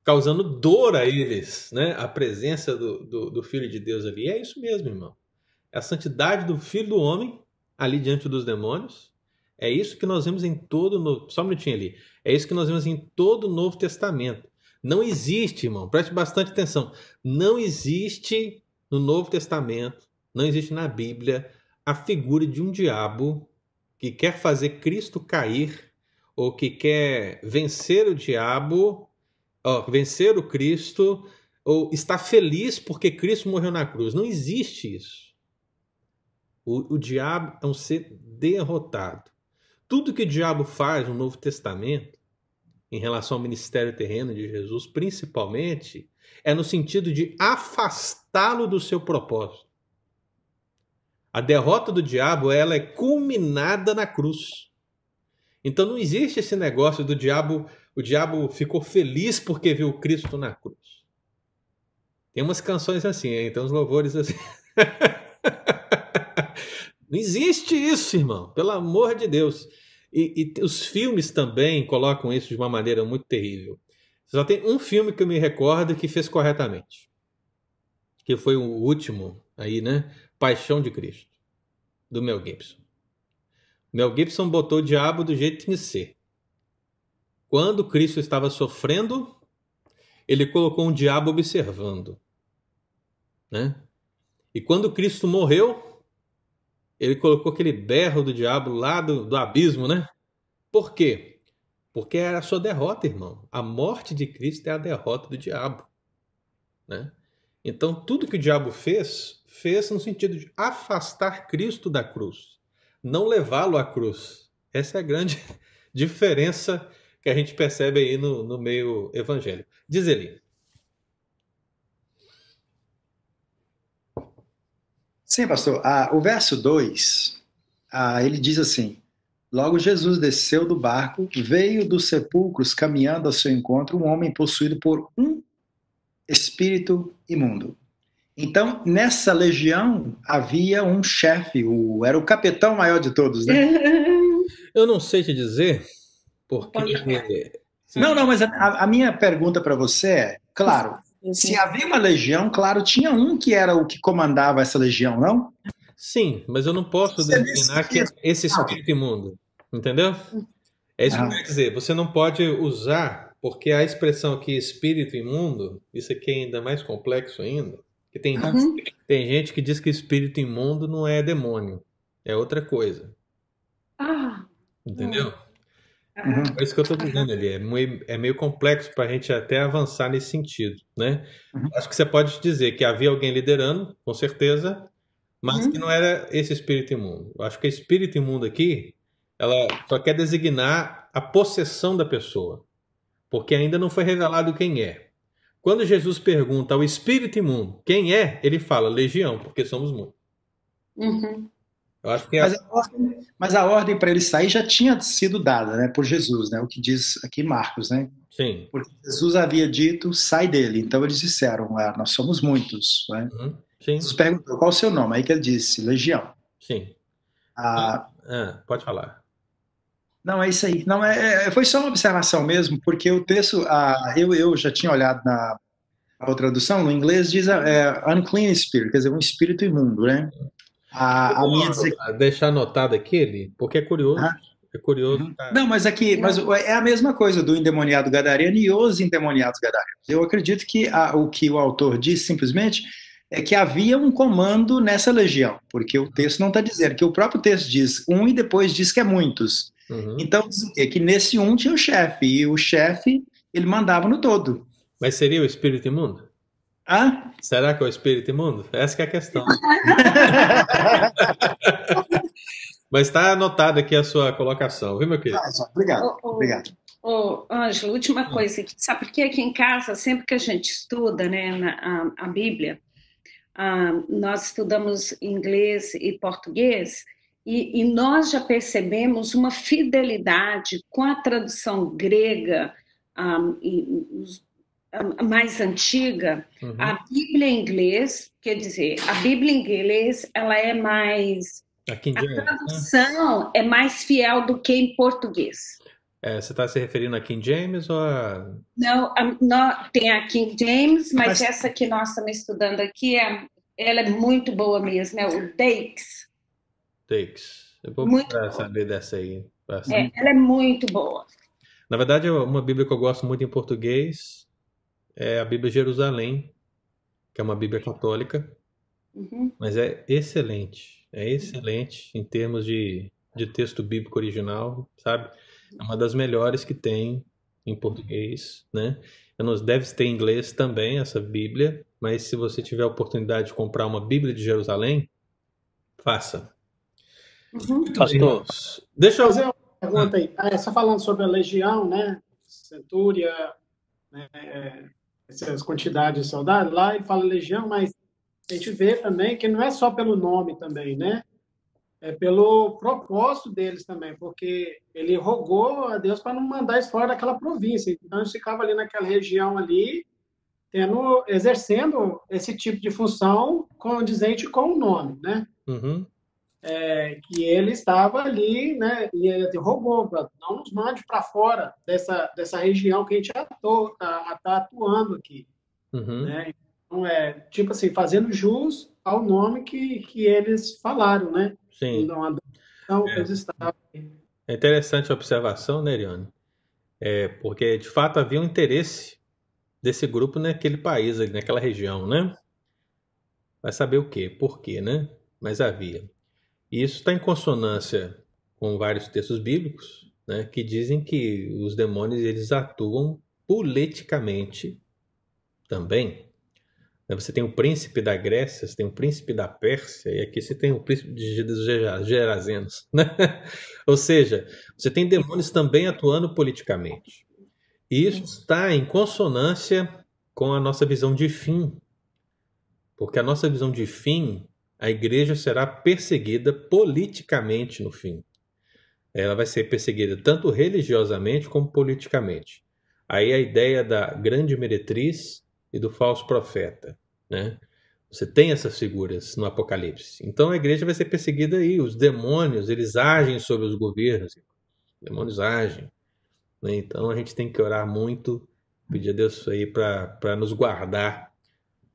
causando dor a eles, né? A presença do, do, do Filho de Deus ali. É isso mesmo, irmão. É a santidade do Filho do Homem ali diante dos demônios. É isso que nós vemos em todo. No... Só um minutinho ali. É isso que nós vemos em todo o Novo Testamento. Não existe, irmão, preste bastante atenção. Não existe no Novo Testamento, não existe na Bíblia, a figura de um diabo que quer fazer Cristo cair ou que quer vencer o diabo, ó, vencer o Cristo, ou está feliz porque Cristo morreu na cruz. Não existe isso. O, o diabo é um ser derrotado. Tudo que o diabo faz no Novo Testamento, em relação ao ministério terreno de Jesus, principalmente, é no sentido de afastá-lo do seu propósito. A derrota do diabo ela é culminada na cruz. Então não existe esse negócio do diabo, o diabo ficou feliz porque viu Cristo na cruz. Tem umas canções assim, hein? tem uns louvores assim. não existe isso, irmão, pelo amor de Deus. E, e os filmes também colocam isso de uma maneira muito terrível. Só tem um filme que eu me recordo que fez corretamente. Que foi o último aí, né? Paixão de Cristo, do Mel Gibson. Mel Gibson botou o diabo do jeito que tinha que ser. Quando Cristo estava sofrendo, ele colocou um diabo observando. Né? E quando Cristo morreu, ele colocou aquele berro do diabo lá do, do abismo, né? Por quê? Porque era a sua derrota, irmão. A morte de Cristo é a derrota do diabo. Né? Então, tudo que o diabo fez, fez no sentido de afastar Cristo da cruz, não levá-lo à cruz. Essa é a grande diferença que a gente percebe aí no, no meio evangélico. Diz ele. Sim, pastor. Ah, o verso 2, ah, ele diz assim: Logo Jesus desceu do barco, veio dos sepulcros caminhando ao seu encontro um homem possuído por um espírito imundo. Então, nessa legião havia um chefe, o, era o capitão maior de todos, né? Eu não sei te dizer, porque. Não, não, mas a, a minha pergunta para você é: claro, se havia uma legião, claro, tinha um que era o que comandava essa legião, não? Sim, mas eu não posso Você determinar que que- esse espírito imundo. Entendeu? É isso que eu Ah. quero dizer. Você não pode usar, porque a expressão aqui espírito imundo, isso aqui é ainda mais complexo ainda. Que tem, Uhum. tem gente que diz que espírito imundo não é demônio, é outra coisa. Ah, Entendeu? Uhum. É isso que eu estou dizendo ali. É meio, é meio complexo para a gente até avançar nesse sentido, né? Uhum. Acho que você pode dizer que havia alguém liderando, com certeza, mas Uhum. que não era esse espírito imundo. Acho que espírito imundo aqui, ela só quer designar a possessão da pessoa, porque ainda não foi revelado quem é. Quando Jesus pergunta ao espírito imundo quem é, ele fala legião, porque somos muitos. uhum. Eu acho que é Mas a ordem, mas a ordem para ele sair já tinha sido dada, né, por Jesus, né? O que diz aqui Marcos, né? sim. Porque Jesus havia dito, sai dele. Então eles disseram, ah, nós somos muitos, né? Uhum. Sim, Jesus perguntou, qual o seu nome? Aí que ele disse, Legião. sim. Ah, Ah, pode falar. não, é isso aí. Não, é, é- foi só uma observação mesmo, porque o texto, ah, eu, eu já tinha olhado na outra tradução, no inglês diz é, unclean spirit, quer dizer, um espírito imundo, né? A, a minha Vou deixar anotado aqui, ele, porque é curioso. Ah. É curioso. tá? Não, mas aqui, mas é a mesma coisa do endemoniado gadareno e os endemoniados gadarenos. Eu acredito que a- o que o autor diz simplesmente é que havia um comando nessa legião, porque o texto não está dizendo, que o próprio texto diz um e depois diz que é muitos. Uhum. Então, diz o quê? que nesse um tinha o chefe, e o chefe, ele mandava no todo. Mas seria o espírito imundo? Ah? Será que é o espírito imundo? Essa que é a questão. Mas está anotada aqui a sua colocação, viu, meu querido? Ah, obrigado, obrigado. Ô, Ângelo, última coisa. Sabe por que aqui em casa, sempre que a gente estuda né, na, a, a Bíblia, a, nós estudamos inglês e português, e, e, nós já percebemos uma fidelidade com a tradução grega um, e, um, mais antiga. Uhum. A Bíblia em inglês, quer dizer, a Bíblia em inglês, ela é mais... A, a tradução né? é mais fiel do que em português. É, você está se referindo a King James ou a. Não, a, não, tem a King James, mas, mas, essa que nós estamos estudando aqui, é, ela é muito boa mesmo, é o Dakes. Dakes. Eu vou muito saber dessa aí. É, ela é muito boa. Na verdade, uma Bíblia que eu gosto muito em português é a Bíblia Jerusalém, que é uma Bíblia católica, uhum. mas é excelente. É excelente em termos de, de texto bíblico original, sabe? É uma das melhores que tem em português, né? Não deve ter em inglês também essa Bíblia, mas se você tiver a oportunidade de comprar uma Bíblia de Jerusalém, faça. Uhum. Pastor, deixa eu fazer uma pergunta aí. Ah, só falando sobre a legião, né? Centúria, né? Essas quantidades de soldados, lá ele fala legião, mas a gente vê também que não é só pelo nome também, né? é pelo propósito deles também, porque ele rogou a Deus para não mandar eles fora daquela província. Então, eles ficavam ali naquela região ali, tendo, exercendo esse tipo de função condizente com o nome, né? Uhum. É, que ele estava ali, né? E ele rogou, não nos mande para fora dessa, dessa região que a gente está tá atuando aqui. Uhum. Né? Então, é, tipo assim, fazendo jus ao nome que, que eles falaram, né? Sim. Então, é. estavam... é interessante a observação, né, Eliane? É, porque, de fato, havia um interesse desse grupo naquele país, ali, naquela região, né? Vai saber o quê? Por quê, né? Mas havia. E isso está em consonância com vários textos bíblicos, né, que dizem que os demônios eles atuam politicamente também. Né, você tem o príncipe da Grécia, você tem o príncipe da Pérsia, e aqui você tem o príncipe dos Gerazenos. Né? Ou seja, você tem demônios também atuando politicamente. E isso está em consonância com a nossa visão de fim. Porque a nossa visão de fim, a igreja será perseguida politicamente no fim. Ela vai ser perseguida tanto religiosamente como politicamente. Aí a ideia da grande meretriz e do falso profeta. Né? Você tem essas figuras no Apocalipse. Então a igreja vai ser perseguida aí. Os demônios, eles agem sobre os governos. Os demônios agem. Né? Então a gente tem que orar muito, pedir a Deus aí para nos guardar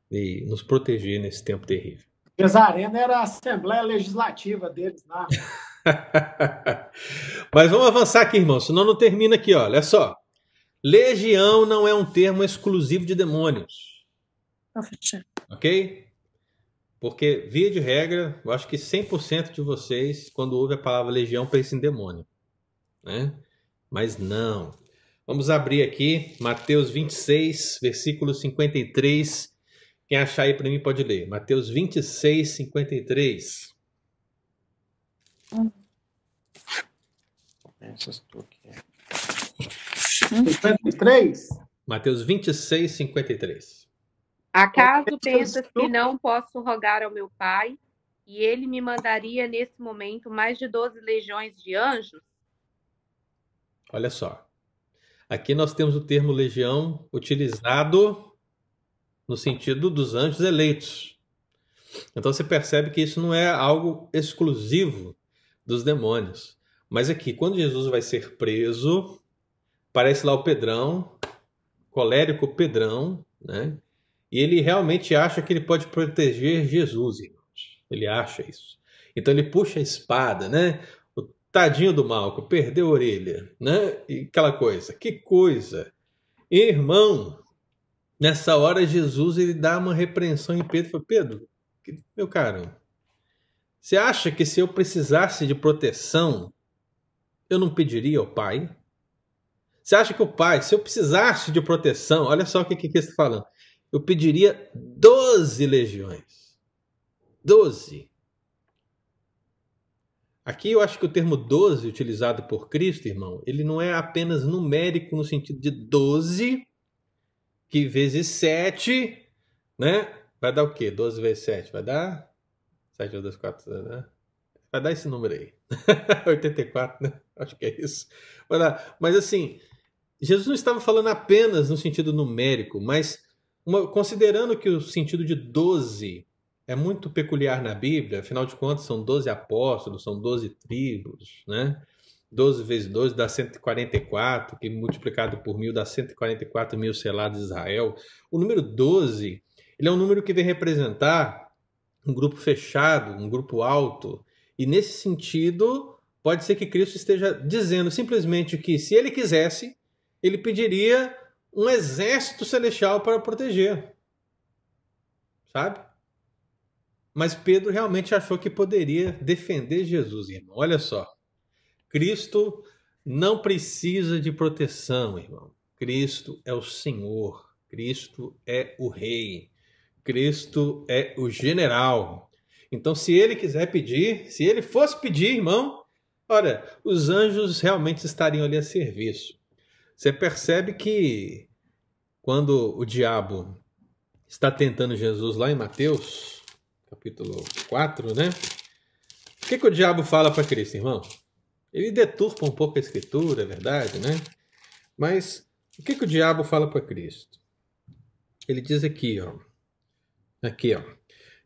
e nos proteger nesse tempo terrível. Cesarena era a Assembleia Legislativa deles lá. Mas vamos avançar aqui, irmão, senão não termina aqui, olha só. Legião não é um termo exclusivo de demônios. Ok? Porque, via de regra, eu acho que 100% de vocês, quando ouve a palavra legião, pensam em demônio. Né? Mas não. Vamos abrir aqui Mateus 26, versículo 53. Quem achar aí para mim pode ler. Mateus 26, 53. Hum. 53? Mateus 26, 53. Acaso pensa que não posso rogar ao meu Pai e ele me mandaria nesse momento mais de 12 legiões de anjos? Olha só. Aqui nós temos o termo legião utilizado no sentido dos anjos eleitos. Então você percebe que isso não é algo exclusivo dos demônios. Mas aqui, quando Jesus vai ser preso, parece lá o Pedrão, colérico Pedrão, né? E ele realmente acha que ele pode proteger Jesus, irmãos. Ele acha isso. Então ele puxa a espada, né? O tadinho do Malco perdeu a orelha, né? E aquela coisa. Que coisa. Irmão, nessa hora Jesus ele dá uma repreensão em Pedro. Fala, Pedro, meu caro, você acha que se eu precisasse de proteção, eu não pediria ao Pai? Você acha que o Pai, se eu precisasse de proteção, olha só o que, que, está falando eu pediria 12 legiões. 12. Aqui eu acho que o termo 12 utilizado por Cristo, irmão, ele não é apenas numérico no sentido de 12, que vezes 7, né? Vai dar o quê? 12 vezes 7? Vai dar 7 vezes 2, 4, né? Vai dar esse número aí. 84, né? Acho que é isso. Vai dar. Mas assim, Jesus não estava falando apenas no sentido numérico, mas uma, considerando que o sentido de 12 é muito peculiar na Bíblia, afinal de contas são 12 apóstolos, são 12 tribos, né? 12 vezes 12 dá 144, que multiplicado por mil dá 144 mil selados de Israel. O número 12, ele é um número que vem representar um grupo fechado, um grupo alto. E nesse sentido, pode ser que Cristo esteja dizendo simplesmente que se ele quisesse, ele pediria um exército celestial para proteger. Sabe? Mas Pedro realmente achou que poderia defender Jesus, irmão. Olha só. Cristo não precisa de proteção, irmão. Cristo é o Senhor. Cristo é o Rei. Cristo é o general. Então, se ele quiser pedir, se ele fosse pedir, irmão, olha, os anjos realmente estariam ali a serviço. Você percebe que quando o diabo está tentando Jesus lá em Mateus, capítulo 4, né? O que, que o diabo fala para Cristo, irmão? Ele deturpa um pouco a escritura, é verdade, né? Mas o que, que o diabo fala para Cristo? Ele diz aqui, ó. Aqui, ó.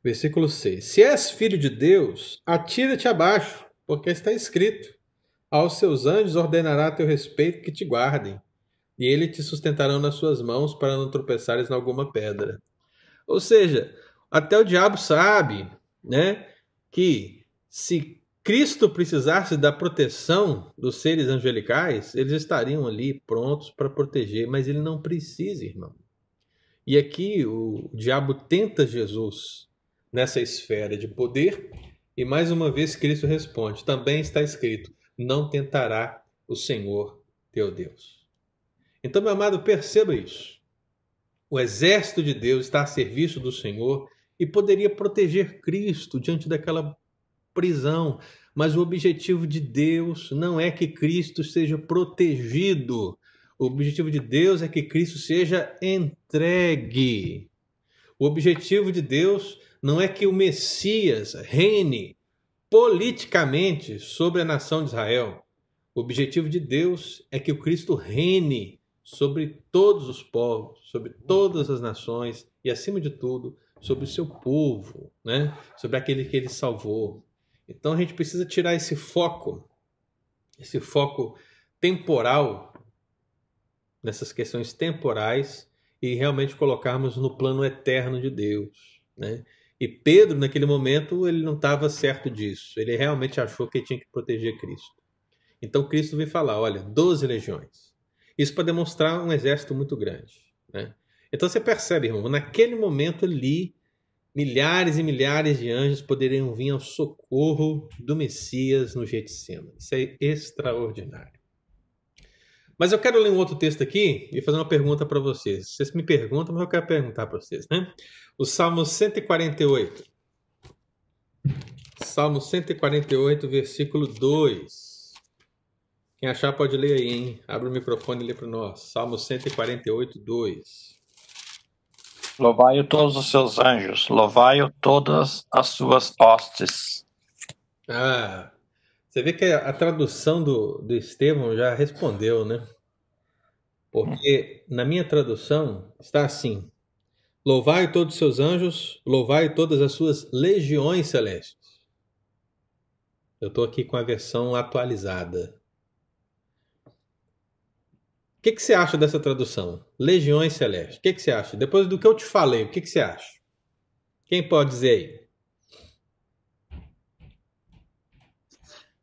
Versículo 6. Se és filho de Deus, atira-te abaixo, porque está escrito: aos seus anjos ordenará a teu respeito que te guardem, e ele te sustentarão nas suas mãos para não tropeçares em alguma pedra. Ou seja, até o diabo sabe, né, que se Cristo precisasse da proteção dos seres angelicais, eles estariam ali prontos para proteger, mas ele não precisa, irmão. E aqui o diabo tenta Jesus nessa esfera de poder, e mais uma vez Cristo responde: também está escrito: não tentará o Senhor teu Deus. Então, meu amado, perceba isso. O exército de Deus está a serviço do Senhor e poderia proteger Cristo diante daquela prisão. Mas o objetivo de Deus não é que Cristo seja protegido. O objetivo de Deus é que Cristo seja entregue. O objetivo de Deus não é que o Messias reine politicamente sobre a nação de Israel. O objetivo de Deus é que o Cristo reine sobre todos os povos, sobre todas as nações e, acima de tudo, sobre o seu povo, né? sobre aquele que ele salvou. Então a gente precisa tirar esse foco, esse foco temporal, nessas questões temporais, e realmente colocarmos no plano eterno de Deus. Né? E Pedro, naquele momento, ele não estava certo disso. Ele realmente achou que tinha que proteger Cristo. Então Cristo veio falar: olha, 12 legiões. Isso para demonstrar um exército muito grande. Né? Então você percebe, irmão, naquele momento ali, milhares e milhares de anjos poderiam vir ao socorro do Messias no Getsemane. Isso é extraordinário. Mas eu quero ler um outro texto aqui e fazer uma pergunta para vocês. Vocês me perguntam, mas eu quero perguntar para vocês, né? O Salmo 148. Salmo 148, versículo 2. Quem achar pode ler aí, hein? Abre o microfone e lê para nós. Salmo 148, 2. Louvai-o todos os seus anjos, louvai-o todas as suas hostes. Ah, você vê que a tradução do, do Estevão já respondeu, né? Porque na minha tradução está assim: Louvai todos os seus anjos, louvai todas as suas legiões celestes. Eu estou aqui com a versão atualizada. O que, que você acha dessa tradução? Legiões celestes. O que, que você acha? Depois do que eu te falei, o que, que você acha? Quem pode dizer aí?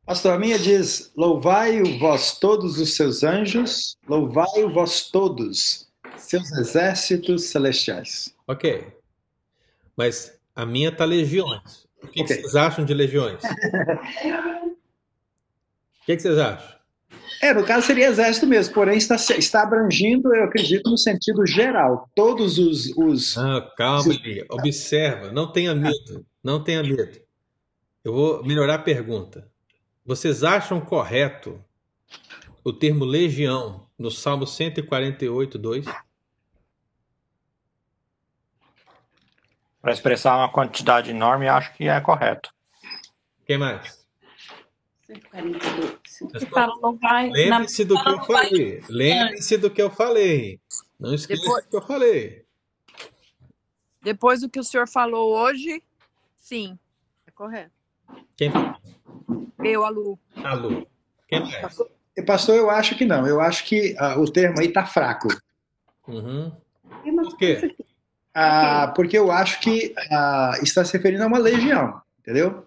Pastor, a minha diz: Louvai-o vós todos os seus anjos, louvai-o vós todos, seus exércitos celestiais. Ok. Mas a minha tá legiões. O que, que Ok. vocês acham de legiões? O que, que vocês acham? É, no caso seria exército mesmo, porém está, está abrangindo, eu acredito, no sentido geral. Todos os. os... Ah, calma. Observa, não tenha medo. Não tenha medo. Eu vou melhorar a pergunta. Vocês acham correto o termo legião no Salmo 148, 2? Para expressar uma quantidade enorme, acho que é correto. Quem mais? 142. Vocês Que fala, não vai. Lembre-se do que eu falei. Lembre-se do que eu falei. Não esqueça Depois- do que eu falei. Depois do que o senhor falou hoje, sim, é correto. Quem falou? Eu, a Lu. A Lu. Quem mais? Pastor, eu acho que não. Eu acho que ah, o termo aí está fraco. Uhum. Por quê? Ah, porque eu acho que ah, está se referindo a uma legião, entendeu?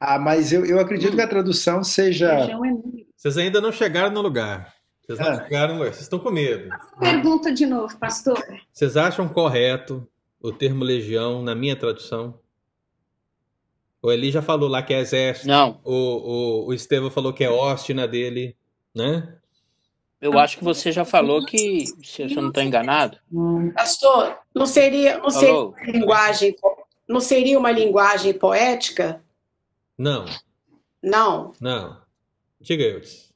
Ah, mas eu, eu acredito que a tradução seja. Feijão é. Vocês ainda não chegaram no lugar. Vocês não Ah. chegaram no lugar. Vocês estão com medo. Pergunta de novo, pastor. Vocês acham correto o termo legião na minha tradução? O Eli já falou lá que é exército. Não, O, o, o Estevão falou que é hoste na dele, né? eu acho que você já falou que, se eu não estou enganado. Pastor, não seria, não seria linguagem, não seria uma linguagem poética? Não, Não. não. Diga, Eudes.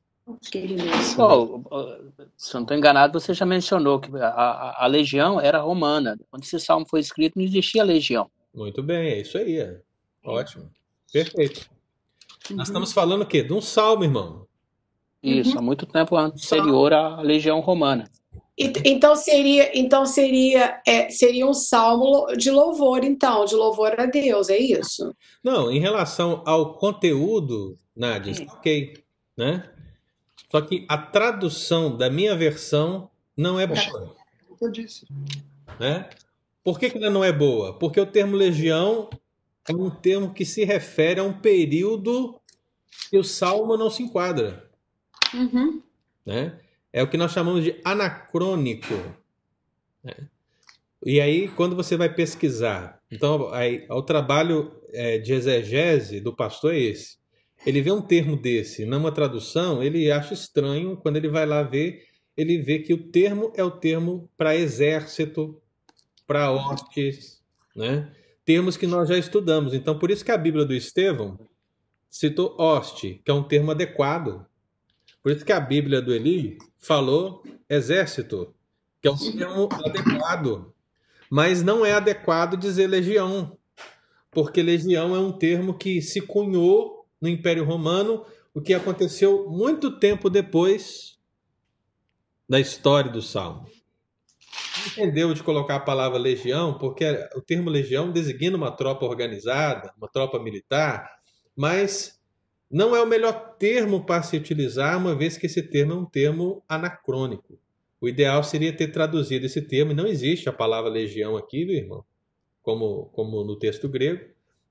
Bom, se eu não estou enganado, você já mencionou que a, a- a legião era romana. Quando esse salmo foi escrito, não existia legião. Muito bem, é isso aí. é. Ótimo. Perfeito. Uhum. Nós estamos falando o quê? De um salmo, irmão. Isso, há muito tempo anterior à legião romana. Então seria, então seria, é, seria um salmo de louvor, então, de louvor a Deus, é isso? Não, em relação ao conteúdo, Nádia, está ok, né? Só que a tradução da minha versão não é boa, Eu disse. né? Por que, que ela não é boa? Porque o termo legião é um termo que se refere a um período que o salmo não se enquadra, Uhum. né? É o que nós chamamos de anacrônico. né? E aí, quando você vai pesquisar, então, aí, o trabalho é, de exegese do pastor é esse. Ele vê um termo desse numa tradução, ele acha estranho, quando ele vai lá ver, ele vê que o termo é o termo para exército, para hostes, né? Termos que nós já estudamos. Então, por isso que a Bíblia do Estevão citou hoste, que é um termo adequado. Por isso que a Bíblia do Eli falou exército, que é um termo adequado. Mas não é adequado dizer legião, porque legião é um termo que se cunhou no Império Romano, o que aconteceu muito tempo depois da história do Salmo. Entendeu de colocar a palavra legião, porque o termo legião designa uma tropa organizada, uma tropa militar, mas não é o melhor termo para se utilizar, uma vez que esse termo é um termo anacrônico. O ideal seria ter traduzido esse termo, e não existe a palavra legião aqui, meu irmão, como, como no texto grego,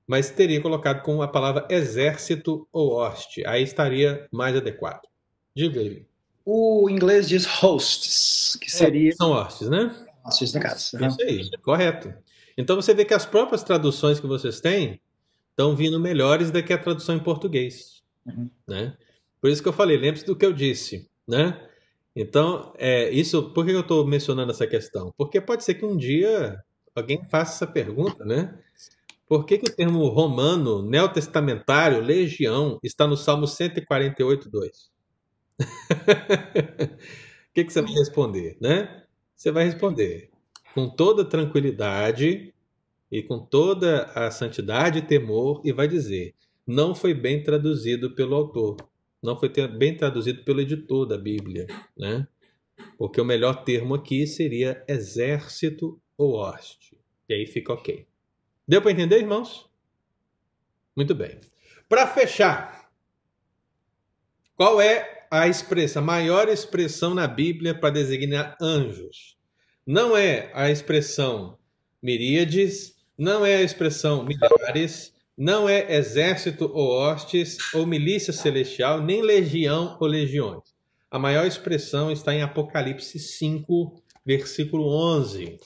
mas teria colocado com a palavra exército ou hoste. Aí estaria mais adequado. Diga aí. O inglês diz hosts, que seria São hostes, né? hostes no caso. Isso aí, correto. Então você vê que as próprias traduções que vocês têm estão vindo melhores do que a tradução em português. Uhum. Né? Por isso que eu falei, lembre-se do que eu disse. Né? Então, é, isso, por que eu estou mencionando essa questão? Porque pode ser que um dia alguém faça essa pergunta, né? Por que, que o termo romano, neotestamentário, legião, está no Salmo 148, 2? O que, que você vai responder, né? Você vai responder com toda tranquilidade e com toda a santidade e temor e vai dizer: não foi bem traduzido pelo autor, não foi bem traduzido pelo editor da Bíblia, né? Porque o melhor termo aqui seria exército ou hoste. E aí fica ok. Deu para entender, irmãos? Muito bem. Para fechar, qual é a expressão, a maior expressão na Bíblia para designar anjos? Não é a expressão miríades, não é a expressão milhares, não é exército ou hostes, ou milícia celestial, nem legião ou legiões. A maior expressão está em Apocalipse 5, versículo 11.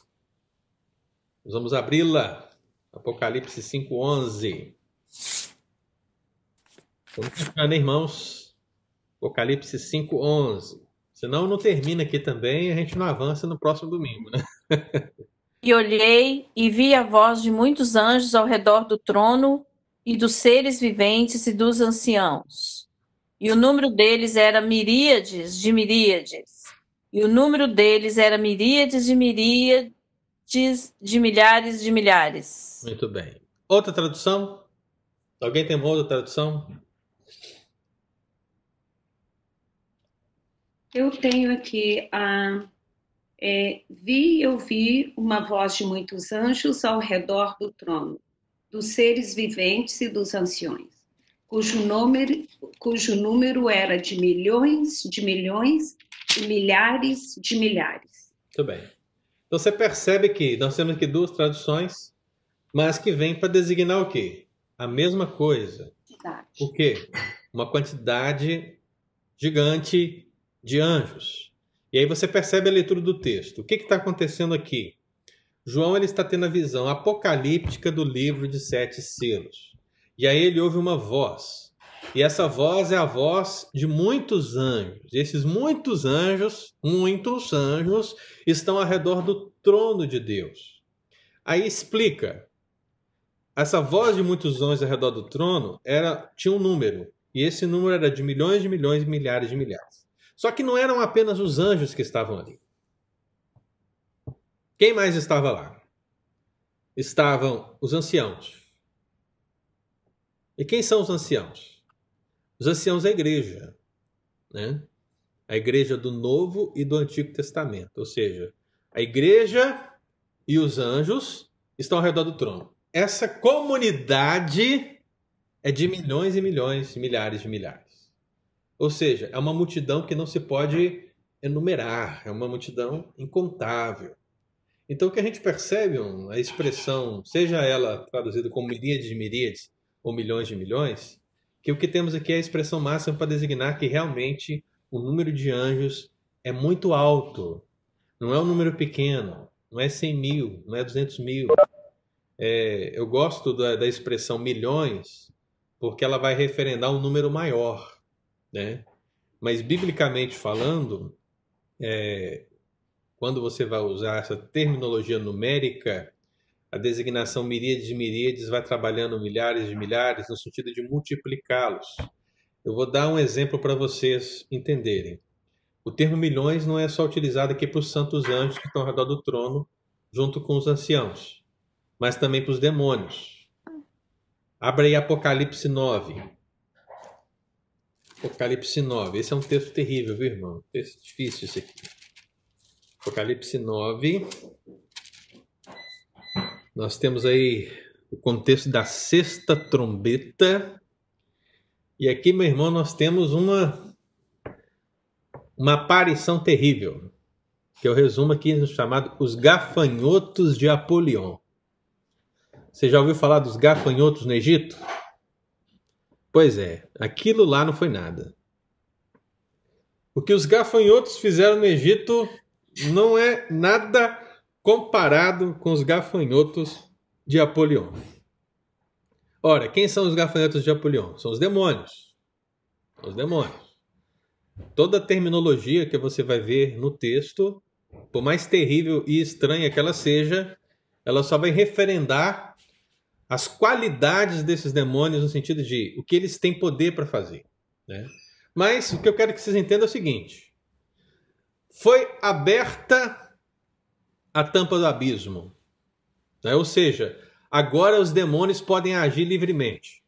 Nós vamos abri-la. Apocalipse 5, 11. Estamos fechando, hein, irmãos. Apocalipse 5, 11. Senão não termina aqui também e a gente não avança no próximo domingo, né? E olhei e vi a voz de muitos anjos ao redor do trono e dos seres viventes e dos anciãos. E o número deles era miríades de miríades. E o número deles era miríades de miríades de milhares de milhares. Muito bem. Outra tradução? Alguém tem outra tradução? Eu tenho aqui a. É, vi eu vi uma voz de muitos anjos ao redor do trono, dos seres viventes e dos anciões, cujo número, cujo número era de milhões de milhões e milhares de milhares. Muito bem. Então você percebe que nós temos aqui duas traduções, mas que vêm para designar o quê? A mesma coisa. Verdade. O quê? Uma quantidade gigante de anjos. E aí você percebe a leitura do texto. O que está acontecendo aqui? João ele está tendo a visão apocalíptica do livro de sete selos. E aí ele ouve uma voz. E essa voz é a voz de muitos anjos. E esses muitos anjos, muitos anjos, estão ao redor do trono de Deus. Aí explica. Essa voz de muitos anjos ao redor do trono era tinha um número. E esse número era de milhões de milhões e milhares de milhares. Só que não eram apenas os anjos que estavam ali. Quem mais estava lá? Estavam os anciãos. E quem são os anciãos? Os anciãos da igreja, né? A igreja do Novo e do Antigo Testamento, ou seja, a igreja e os anjos estão ao redor do trono. Essa comunidade é de milhões e milhões, milhares de milhares. Ou seja, é uma multidão que não se pode enumerar, é uma multidão incontável. Então, o que a gente percebe, a expressão, seja ela traduzida como miríades de miríades ou milhões de milhões, que o que temos aqui é a expressão máxima para designar que realmente o número de anjos é muito alto. Não é um número pequeno, não é 100 mil, não é 200 mil. É, eu gosto da, da expressão milhões porque ela vai referendar um número maior né? Mas biblicamente falando, é, quando você vai usar essa terminologia numérica, a designação miríades de miríades vai trabalhando milhares de milhares no sentido de multiplicá-los. Eu vou dar um exemplo para vocês entenderem. O termo milhões não é só utilizado aqui para os santos anjos que estão ao redor do trono, junto com os anciãos, mas também para os demônios. Abra aí Apocalipse 9. Apocalipse 9. Esse é um texto terrível, viu, irmão? Texto difícil esse aqui. Apocalipse 9. Nós temos aí o contexto da sexta trombeta. E aqui, meu irmão, nós temos uma uma aparição terrível, que eu resumo aqui no chamado Os Gafanhotos de Apolion. Você já ouviu falar dos gafanhotos no Egito? Pois é, aquilo lá não foi nada. O que os gafanhotos fizeram no Egito não é nada comparado com os gafanhotos de Apolion. Ora, quem são os gafanhotos de Apolion? São os demônios. Os demônios. Toda a terminologia que você vai ver no texto, por mais terrível e estranha que ela seja, ela só vai referendar as qualidades desses demônios no sentido de o que eles têm poder para fazer. Né? Mas o que eu quero que vocês entendam é o seguinte: foi aberta a tampa do abismo. Né? Ou seja, agora os demônios podem agir livremente.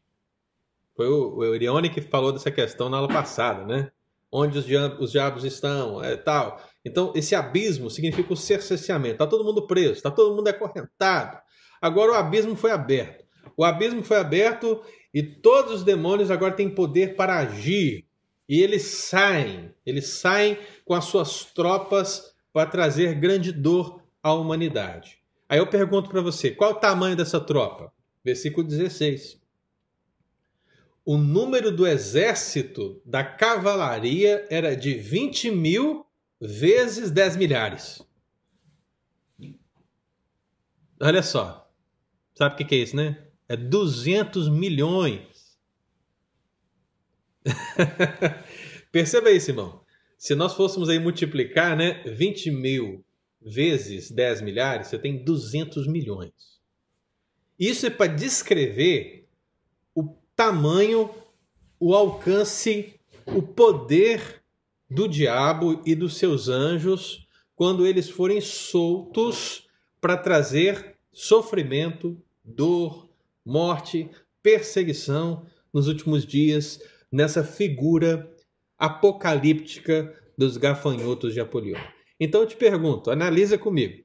Foi o, o Erione que falou dessa questão na aula passada, né? Onde os, diabos, os diabos estão, é, tal. Então, esse abismo significa o cerceamento. Está todo mundo preso, está todo mundo acorrentado. Agora o abismo foi aberto. O abismo foi aberto e todos os demônios agora têm poder para agir. E eles saem, eles saem com as suas tropas para trazer grande dor à humanidade. Aí eu pergunto para você, qual o tamanho dessa tropa? Versículo 16. O número do exército da cavalaria era de 20 mil vezes 10 milhares. Olha só, Sabe o que, que é isso, né? É 200 milhões. Perceba isso, irmão. Se nós fôssemos aí multiplicar, né, 20 mil vezes 10 milhares, você tem 200 milhões. Isso é para descrever o tamanho, o alcance, o poder do diabo e dos seus anjos quando eles forem soltos para trazer sofrimento, dor, morte, perseguição nos últimos dias, nessa figura apocalíptica dos gafanhotos de Apolion. Então eu te pergunto, analisa comigo.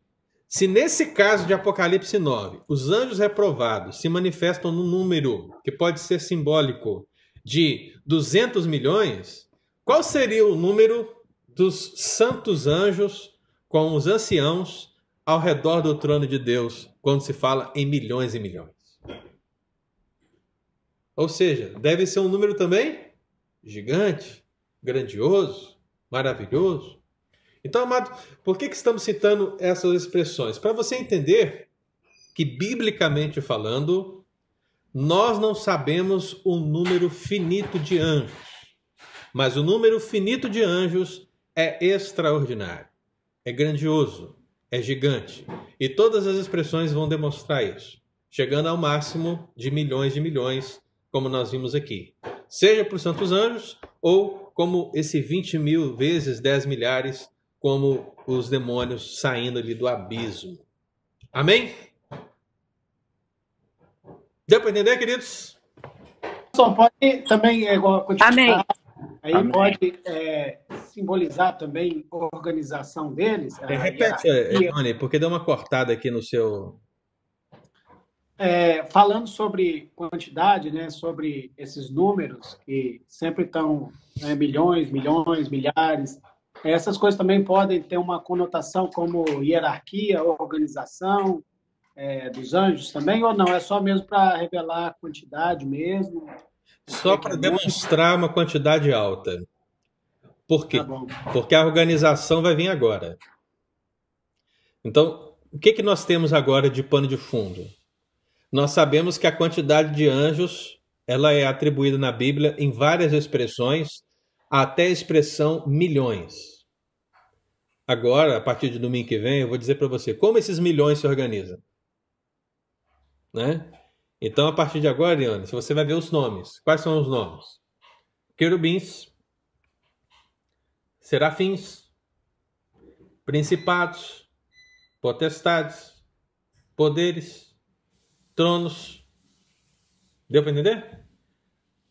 Se nesse caso de Apocalipse 9, os anjos reprovados se manifestam num número que pode ser simbólico de 200 milhões, qual seria o número dos santos anjos com os anciãos ao redor do trono de Deus quando se fala em milhões e milhões? Ou seja, deve ser um número também gigante, grandioso, maravilhoso. Então, amado, por que, que estamos citando essas expressões? Para você entender que, biblicamente falando, nós não sabemos o número finito de anjos, mas o número finito de anjos é extraordinário, é grandioso, é gigante. E todas as expressões vão demonstrar isso, chegando ao máximo de milhões de milhões como nós vimos aqui. Seja para os santos anjos, ou como esse 20 mil vezes 10 milhares, como os demônios saindo ali do abismo. Amém? Deu para entender, queridos? Só pode também, é, igual continuar, Amém. Aí Amém. pode é, simbolizar também a organização deles. É, repete, hierarquia. Johnny, porque deu uma cortada aqui no seu. É, falando sobre quantidade, né, sobre esses números que sempre estão né, milhões, milhões, milhares, essas coisas também podem ter uma conotação como hierarquia, organização é, dos anjos também, ou não? É só mesmo para revelar a quantidade mesmo? Só para demonstrar uma quantidade alta. Por quê? Tá. Porque a organização vai vir agora. Então, o que, que nós temos agora de pano de fundo? Nós sabemos que a quantidade de anjos ela é atribuída na Bíblia em várias expressões, até a expressão milhões. Agora, a partir de domingo que vem, eu vou dizer para você como esses milhões se organizam. Né? Então, a partir de agora, Leandro, você vai ver os nomes. Quais são os nomes? Querubins, serafins, principados, potestades, poderes, tronos. Deu para entender?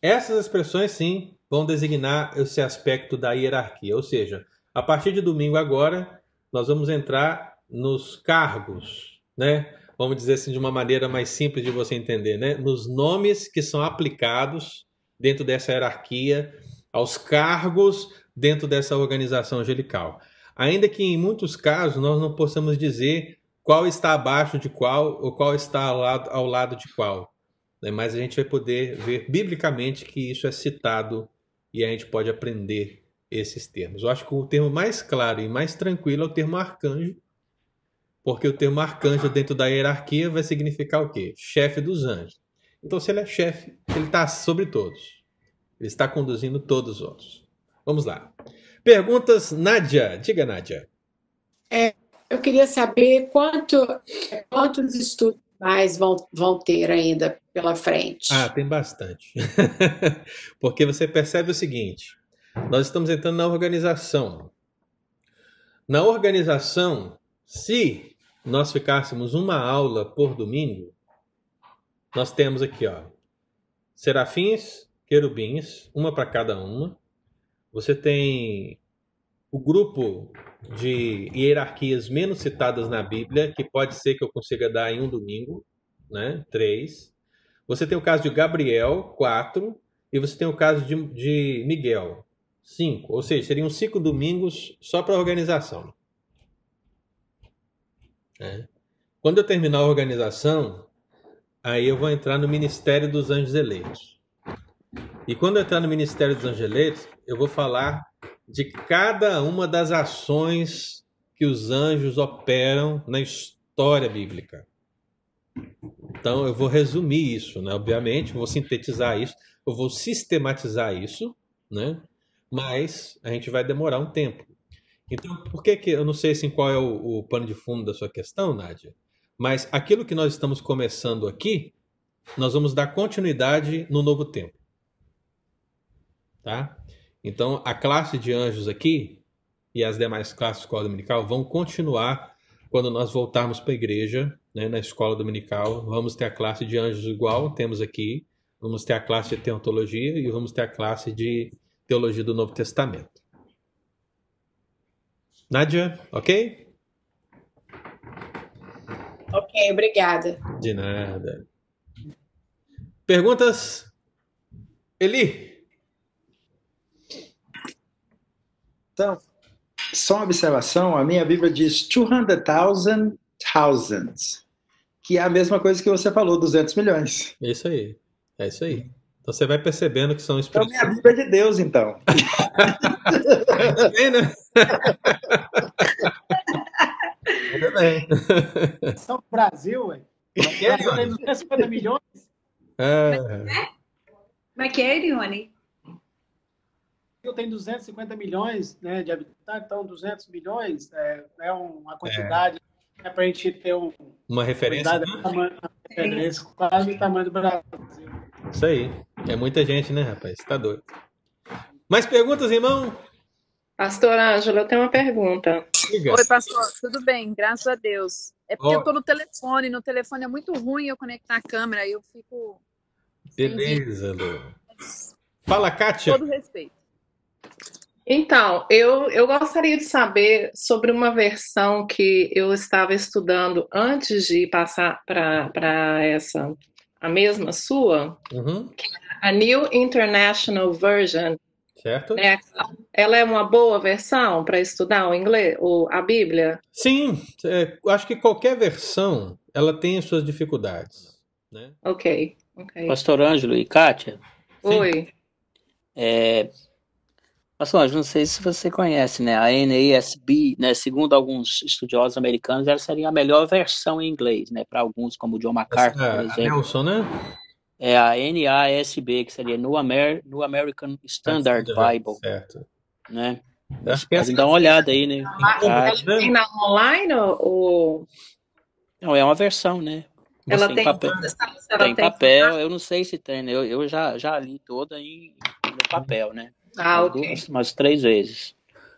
Essas expressões, sim, vão designar esse aspecto da hierarquia. Ou seja, a partir de domingo agora, nós vamos entrar nos cargos, né? Vamos dizer assim de uma maneira mais simples de você entender, né? Nos nomes que são aplicados dentro dessa hierarquia, aos cargos dentro dessa organização angelical. Ainda que em muitos casos nós não possamos dizer qual está abaixo de qual ou qual está ao lado, ao lado de qual. né? Mas a gente vai poder ver biblicamente que isso é citado e a gente pode aprender esses termos. Eu acho que o termo mais claro e mais tranquilo é o termo arcanjo, porque o termo arcanjo dentro da hierarquia vai significar o quê? Chefe dos anjos. Então, se ele é chefe, ele está sobre todos. Ele está conduzindo todos os outros. Vamos lá. Perguntas, Nádia. Diga, Nádia. Eu queria saber quanto, quantos estudos mais vão, vão ter ainda pela frente. Ah, tem bastante. Porque você percebe o seguinte: nós estamos entrando na organização. Na organização, se nós ficássemos uma aula por domingo, nós temos aqui, ó, serafins, querubins, uma para cada uma. Você tem o grupo de hierarquias menos citadas na Bíblia, que pode ser que eu consiga dar em um domingo, né? Três. Você tem o caso de Gabriel, quatro. E você tem o caso de, de Miguel, cinco. Ou seja, seriam cinco domingos só para organização. Né? Quando eu terminar a organização, aí eu vou entrar no Ministério dos Anjos Eleitos. E quando eu entrar no Ministério dos Anjos Eleitos, eu vou falar de cada uma das ações que os anjos operam na história bíblica. Então eu vou resumir isso, né? Obviamente, vou sintetizar isso, eu vou sistematizar isso, né? mas a gente vai demorar um tempo. Então, por que que eu não sei assim qual é o, o pano de fundo da sua questão, Nádia? Mas aquilo que nós estamos começando aqui, nós vamos dar continuidade no novo tempo. Tá? Então, a classe de anjos aqui e as demais classes de escola dominical vão continuar quando nós voltarmos para a igreja, né, na escola dominical. Vamos ter a classe de anjos igual temos aqui, vamos ter a classe de teontologia e vamos ter a classe de teologia do Novo Testamento. Nádia, ok? Ok, obrigada. De nada. Perguntas? Eli? Então, só uma observação, a minha Bíblia diz 200,000 thousands, que é a mesma coisa que você falou, 200 milhões. É isso aí. É isso aí. Então você vai percebendo que são Então, expressões. minha Bíblia é de Deus, então. Ainda bem, né? Ainda bem. São Brasil, ué. que é, Brasil tem 250 milhões. É, Como é que é, Irione? Brasil tem 250 milhões né, de habitantes, então 200 milhões é, é uma quantidade é. para a gente ter um, uma referência. do tamanho- referência quase do tamanho do Brasil. Isso aí. É muita gente, né, rapaz? Tá doido. Mais perguntas, irmão? Pastor Ângelo, eu tenho uma pergunta. Diga. Oi, pastor, tudo bem? Graças a Deus. É porque Ó. eu tô no telefone, no telefone é muito ruim eu conectar a câmera, eu fico Beleza, Lu. Fala, com Kátia. todo respeito. Então, eu, eu gostaria de saber sobre uma versão que eu estava estudando antes de passar para essa, a mesma sua, Uhum, a New International Version. certo? né? Ela é uma boa versão para estudar o inglês, o, a Bíblia? Sim, é, acho que qualquer versão ela tem as suas dificuldades. Né? Ok, ok. Pastor Ângelo e Kátia, Oi. é, Ângelo, não sei se você conhece, né? A NASB, né? Segundo alguns estudiosos americanos, ela seria a melhor versão em inglês, né? Para alguns, como o John MacArthur, Essa, por a exemplo. Nelson, né? É a NASB, que seria New, Amer New American Standard Bible, Certo. né? Eu Acho que essa Pode dar uma olhada aí, né? Ela Kátia. tem na online ou- Não, é uma versão, né? ela Tem tem, papel. ela Tem papel, eu não sei se tem, né? Eu, eu já, já li toda em, no papel, né? Ah, Umas ok. duas- umas três vezes.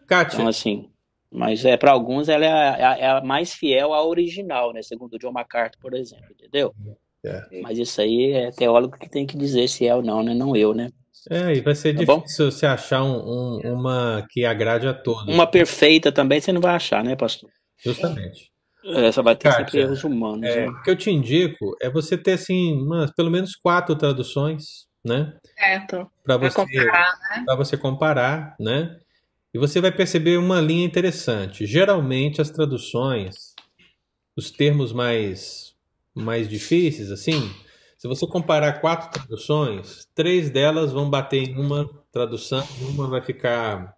Kátia, Então, assim, mas é para alguns ela é a, é a- é mais fiel à original, né? Segundo o John MacArthur, por exemplo, entendeu? É. Mas isso aí é teólogo que tem que dizer se é ou não, né? Não eu, né? é, e vai ser Tá bom? difícil você achar um- um- uma que agrade a todos. Uma perfeita também você não vai achar, né, pastor? Justamente. É, só vai ter sempre Kátia, erros humanos, É, né? o que eu te indico é você ter assim, umas, pelo menos quatro traduções, né? Certo. Para você comparar, né? você comparar, né? E você vai perceber uma linha interessante. Geralmente as traduções, os termos mais mais difíceis, assim, se você comparar quatro traduções, três delas vão bater em uma tradução, uma vai ficar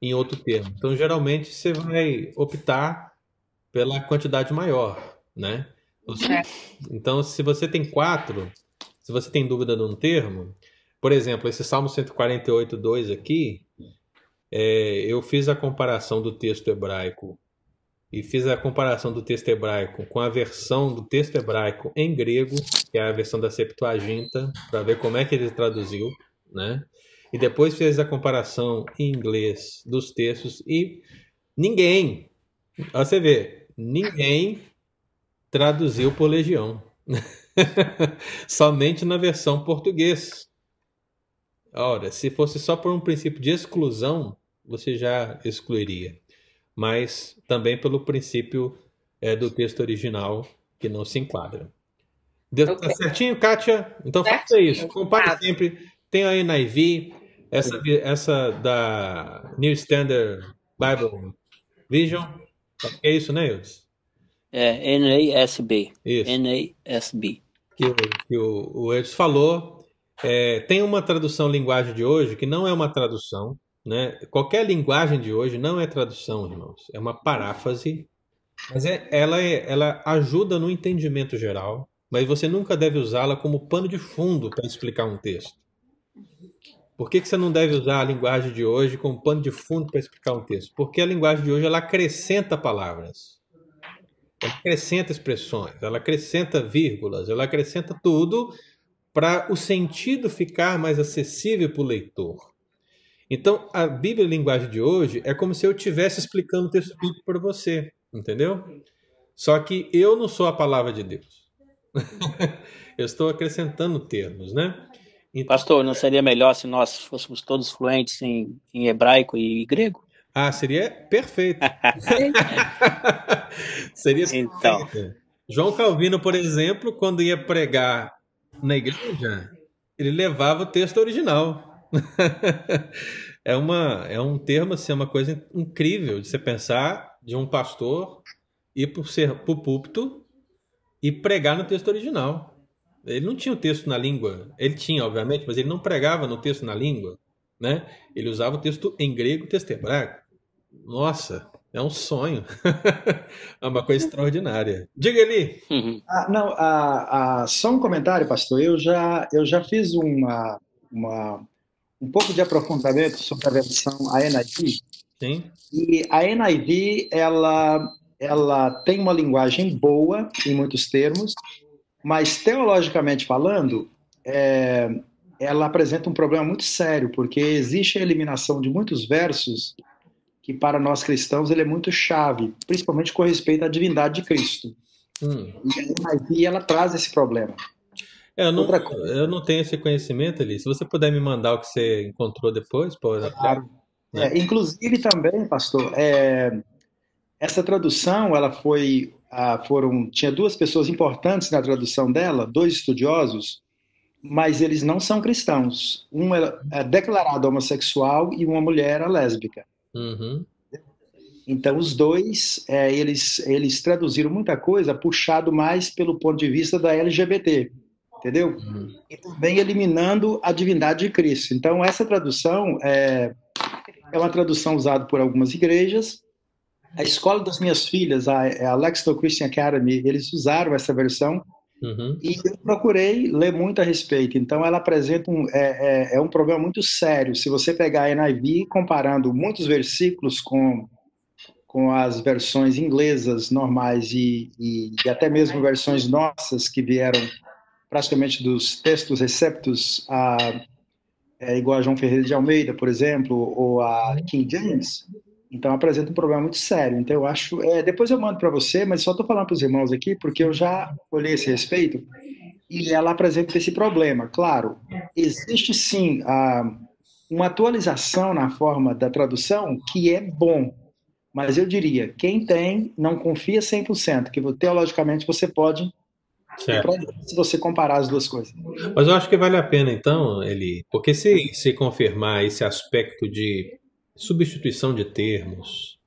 em outro termo. Então, geralmente você vai optar pela quantidade maior, né? Então, se você tem quatro, se você tem dúvida num termo, por exemplo, esse Salmo 148, 2 aqui, é, eu fiz a comparação do texto hebraico e fiz a comparação do texto hebraico com a versão do texto hebraico em grego, que é a versão da Septuaginta, para ver como é que ele traduziu, né? E depois fez a comparação em inglês dos textos e ninguém, você vê, ninguém traduziu por legião. Somente na versão português. Ora, se fosse só por um princípio de exclusão, você já excluiria. Mas também pelo princípio é, do texto original, que não se enquadra. Deu, Tá Ok. certinho, Kátia? Então faça Certinho, isso. Compare claro. sempre. Tem a NIV, essa, vi- essa da New Standard Bible Vision. É isso, né, Eudes? É NASB. Isso. NASB. que, o- que o, o Eudes falou. É, tem uma tradução linguagem de hoje que não é uma tradução. Né? Qualquer linguagem de hoje não é tradução, irmãos. É uma paráfrase. Mas é, ela, é, ela ajuda no entendimento geral. Mas você nunca deve usá-la como pano de fundo para explicar um texto. Por que, que você não deve usar a linguagem de hoje como pano de fundo para explicar um texto? Porque a linguagem de hoje ela acrescenta palavras, ela acrescenta expressões, ela acrescenta vírgulas, ela acrescenta tudo para o sentido ficar mais acessível para o leitor. Então, a Bíblia linguagem de hoje é como se eu estivesse explicando o texto bíblico para você, entendeu? Só que eu não sou a palavra de Deus. eu estou acrescentando termos, né? Então, Pastor, não seria melhor se nós fôssemos todos fluentes em, em hebraico e grego? Ah, seria perfeito. seria então. Perfeito. João Calvino, por exemplo, quando ia pregar na igreja, ele levava o texto original. é, uma, é um termo, assim, é uma coisa incrível de você pensar de um pastor ir para o púlpito e pregar no texto original. Ele não tinha o texto na língua. Ele tinha, obviamente, mas ele não pregava no texto na língua. Né? Ele usava o texto em grego e texto hebraico. Nossa, é um sonho. é uma coisa extraordinária. Diga ali. Uhum. Ah, não, ah, ah, só um comentário, pastor. Eu já, eu já fiz uma, uma, um pouco de aprofundamento sobre a versão a NIV. Sim. E a NIV, ela, ela tem uma linguagem boa em muitos termos, mas teologicamente falando, é, ela apresenta um problema muito sério, porque existe a eliminação de muitos versos que para nós cristãos ele é muito chave, principalmente com respeito à divindade de Cristo. Hum. E a ela traz esse problema. É, eu não, eu não tenho esse conhecimento ali. Se você puder me mandar o que você encontrou depois, pode. Claro. Né? É, inclusive também, pastor, é, essa tradução, ela foi, ah, foram, tinha duas pessoas importantes na tradução dela, dois estudiosos, mas eles não são cristãos. Um é, é declarado homossexual e uma mulher é lésbica. Uhum. Então, os dois, é, eles, eles traduziram muita coisa puxado mais pelo ponto de vista da LGBT entendeu? Uhum. E também eliminando a divindade de Cristo. Então, essa tradução é, é uma tradução usada por algumas igrejas. A escola das minhas filhas, a, a Lexington Christian Academy, eles usaram essa versão uhum. e eu procurei ler muito a respeito. Então, ela apresenta um, é, é, é um problema muito sério. Se você pegar a NIV, comparando muitos versículos com com as versões inglesas normais e, e, e até mesmo versões nossas que vieram praticamente dos textos receptos a, é, igual a João Ferreira de Almeida, por exemplo, ou a King James, então apresenta um problema muito sério. Então eu acho, é, depois eu mando para você, mas só estou falando para os irmãos aqui porque eu já olhei esse respeito e ela apresenta esse problema. Claro, existe sim a, uma atualização na forma da tradução que é bom, mas eu diria, quem tem, não confia 100%, que teologicamente você pode. Se você comparar as duas coisas. Mas eu acho que vale a pena, então, Eli, porque se, se confirmar esse aspecto de substituição de termos,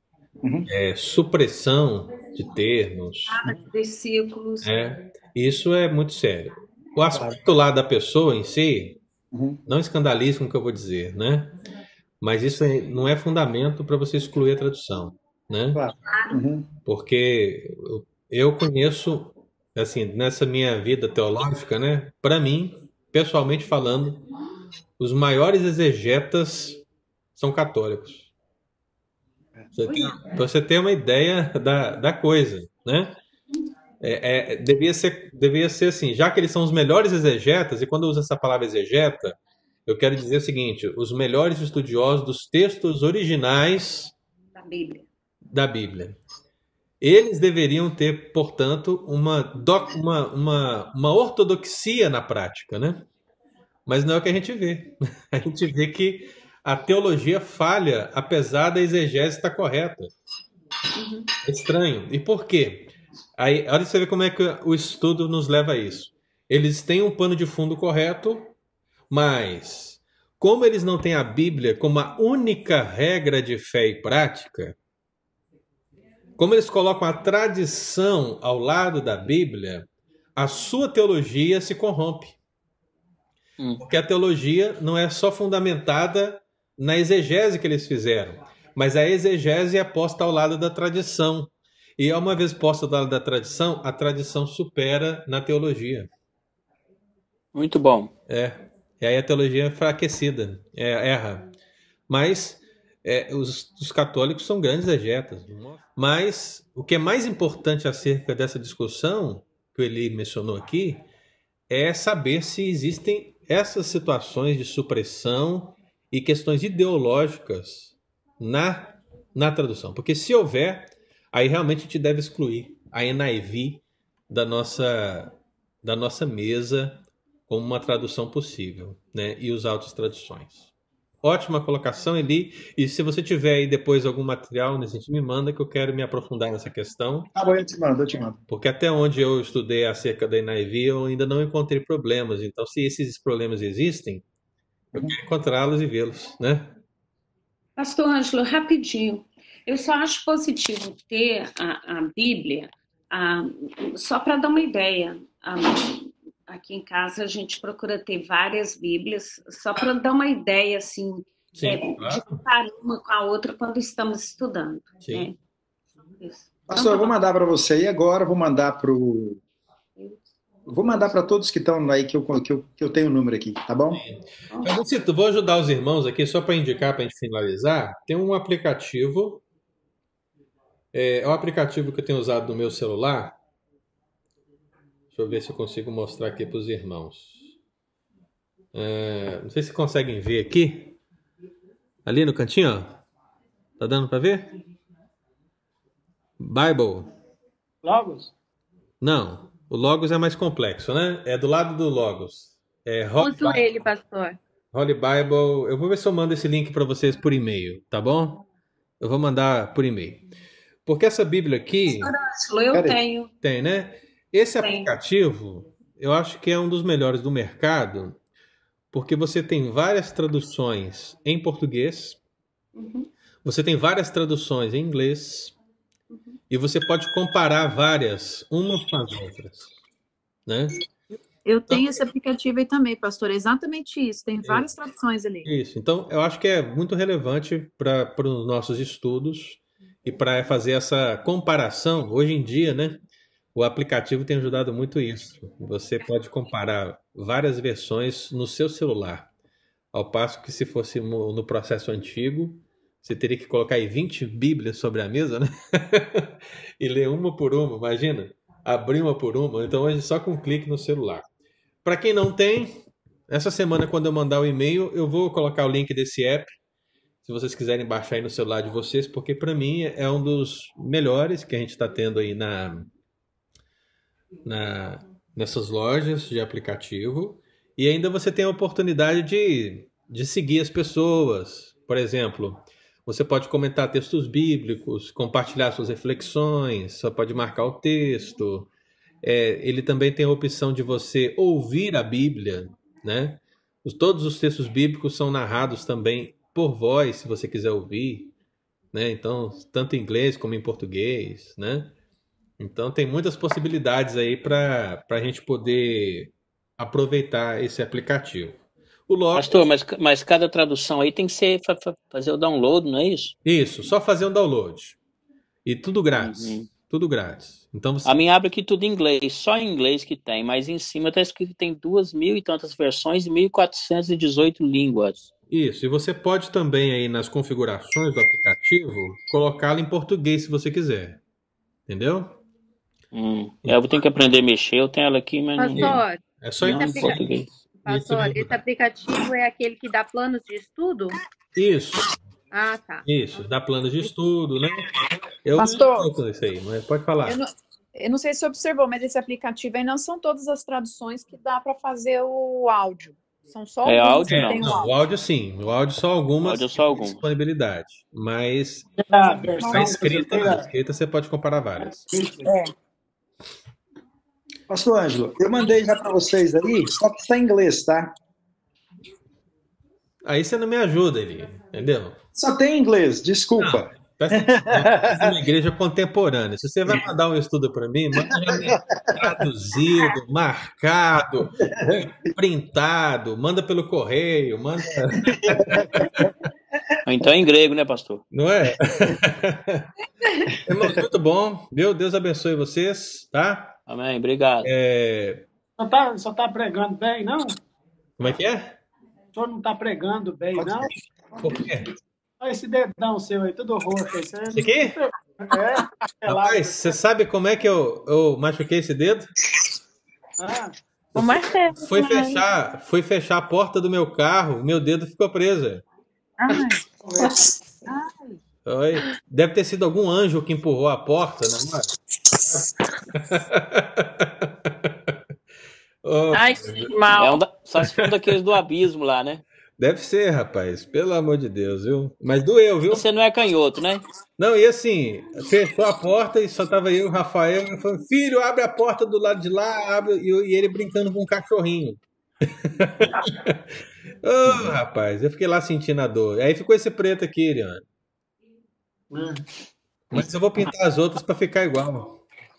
uhum. é, supressão de termos. versículos. É, isso é muito sério. O aspecto lá da pessoa em si, uhum. não escandalize com o que eu vou dizer, né? Mas isso é, não é fundamento para você excluir a tradução, né? Claro. Uhum. Porque eu conheço assim, nessa minha vida teológica, né? Para mim, pessoalmente falando, os maiores exegetas são católicos. Você tem, você tem uma ideia da, da coisa, né? É, é, devia, ser, devia ser assim, já que eles são os melhores exegetas, e quando eu uso essa palavra exegeta, eu quero dizer o seguinte: os melhores estudiosos dos textos originais da Bíblia. Da Bíblia. Eles deveriam ter, portanto, uma, doc, uma, uma, uma ortodoxia na prática, né? Mas não é o que a gente vê. A gente vê que a teologia falha, apesar da exegese estar correta. Uhum. É estranho. E por quê? Aí, olha você ver como é que o estudo nos leva a isso. Eles têm um pano de fundo correto, mas como eles não têm a Bíblia como a única regra de fé e prática, como eles colocam a tradição ao lado da Bíblia, a sua teologia se corrompe. Hum. Porque a teologia não é só fundamentada na exegese que eles fizeram, mas a exegese é posta ao lado da tradição. E uma vez posta ao lado da tradição, a tradição supera na teologia. Muito bom. É. E aí a teologia é enfraquecida, é, erra. Mas é, os, os, católicos são grandes exegetas. Mas o que é mais importante acerca dessa discussão que ele mencionou aqui é saber se existem essas situações de supressão e questões ideológicas na, na tradução. Porque se houver, aí realmente a gente deve excluir a NIV da nossa, da nossa mesa como uma tradução possível, né? E usar outras traduções. Ótima colocação, Eli. E se você tiver aí depois algum material, né, gente me manda que eu quero me aprofundar nessa questão. Tá bom, eu te mando, eu te mando. Porque até onde eu estudei acerca da NIV, eu ainda não encontrei problemas. Então, se esses problemas existem, eu quero encontrá-los e vê-los, né? Pastor Ângelo, rapidinho. Eu só acho positivo ter a, a Bíblia, a, só para dar uma ideia. A, aqui em casa a gente procura ter várias Bíblias, só para dar uma ideia, assim, Sim, é, claro. de comparar uma com a outra quando estamos estudando. Sim. Né? Pastor, eu vou mandar para você e agora vou mandar para o. Vou mandar para todos que estão aí, que eu, que, eu, que eu tenho o número aqui, tá bom? Eu vou ajudar os irmãos aqui, só para indicar, para a gente finalizar. Tem um aplicativo. É, é um aplicativo que eu tenho usado no meu celular Deixa eu ver se eu consigo mostrar aqui para os irmãos. É, não sei se conseguem ver aqui. Ali no cantinho, ó. Tá dando para ver? Bible. Logos? Não. O Logos é mais complexo, né? É do lado do Logos. É Uso ele, pastor. Holy Bible. Eu vou ver se eu mando esse link para vocês por e-mail, tá bom? Eu vou mandar por e-mail. Porque essa Bíblia aqui. Eu tenho. Tem, né? Esse aplicativo, eu acho que é um dos melhores do mercado, porque você tem várias traduções em português, uhum. você tem várias traduções em inglês, uhum. e você pode comparar várias, umas com as outras. Né? Eu tenho então, esse aplicativo aí também, pastor. É exatamente isso. Tem várias isso, traduções ali. Isso. Então, eu acho que é muito relevante para os nossos estudos e para fazer essa comparação. Hoje em dia, né? O aplicativo tem ajudado muito isso. Você pode comparar várias versões no seu celular. Ao passo que se fosse no processo antigo, você teria que colocar aí 20 bíblias sobre a mesa, né? e ler uma por uma, imagina? Abrir uma por uma. Então hoje só com um clique no celular. Para quem não tem, essa semana quando eu mandar o e-mail, eu vou colocar o link desse app. Se vocês quiserem baixar aí no celular de vocês, porque para mim é um dos melhores que a gente está tendo aí na, na, nessas lojas de aplicativo e ainda você tem a oportunidade de, de seguir as pessoas. Por exemplo, você pode comentar textos bíblicos, compartilhar suas reflexões, você pode marcar o texto. É, ele também tem a opção de você ouvir a Bíblia, né? Todos os textos bíblicos são narrados também por voz, se você quiser ouvir, né? Então, tanto em inglês como em português, né? Então tem muitas possibilidades aí para a gente poder aproveitar esse aplicativo. O Logos... Pastor, mas, mas cada tradução aí tem que ser fazer o download, não é isso? Isso, só fazer um download. E tudo grátis. Uhum. Tudo grátis. Então você... A minha abre aqui tudo em inglês, só em inglês que tem, mas em cima está escrito que tem duas mil e tantas versões e 1.418 línguas. Isso, e você pode também aí nas configurações do aplicativo colocá-lo em português se você quiser. Entendeu? Hum. Eu vou ter que aprender a mexer, eu tenho ela aqui, mas Pastor, não. É só em português. Pastor, esse aplicativo é aquele que dá planos de estudo? Isso. Ah, tá. Isso, dá planos de estudo, né? Eu Pastor, não isso aí, mas pode falar. Eu não, eu não sei se você observou, mas esse aplicativo aí não são todas as traduções que dá para fazer o áudio. São só é áudio, não. não. O áudio sim. O áudio só algumas áudio só algumas. disponibilidade. Mas a, a escrita, a escrita você pode comparar várias. É. Pastor Ângelo, eu mandei já para vocês aí, só que está em inglês, tá? Aí você não me ajuda, Eli, entendeu? Só tem inglês, desculpa. Não, é uma igreja contemporânea. Se você vai mandar um estudo para mim, manda traduzido, marcado, printado, manda pelo correio, manda. Então é em grego, né, pastor? Não é? Irmãos, muito bom. Meu Deus abençoe vocês, tá? Amém, obrigado. É... Só, tá, só tá pregando bem, não? Como é que é? senhor não está pregando bem, não? Por quê? Olha esse dedão seu aí, tudo roxo. Esse Esse aqui? É, Rapaz, você sabe como é que eu, eu machuquei esse dedo? Ah, O martelo. Foi né? fechar, fui fechar a porta do meu carro, meu dedo ficou preso. Ai, ai. Oi. Deve ter sido algum anjo que empurrou a porta, né, mano? Oh, Ai, que É mal. um da... Só se for daqueles do abismo lá, né? deve ser, rapaz. Pelo amor de Deus, viu? Mas doeu, viu? Você não é canhoto, né? Não, e assim, fechou a porta e só tava eu e o Rafael. Eu falei, filho, abre a porta do lado de lá, abre. E, eu- e ele brincando com um cachorrinho. Ô, rapaz, eu fiquei lá sentindo a dor. Aí ficou esse preto aqui, Eliane. Mas eu vou pintar as outras pra ficar igual.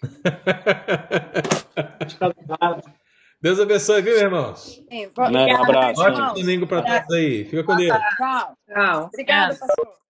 Deus abençoe, viu, irmãos? Sim, Um abraço. Ótimo domingo pra todos aí. Fica com Deus. Tchau. Tchau. Obrigada, pastor.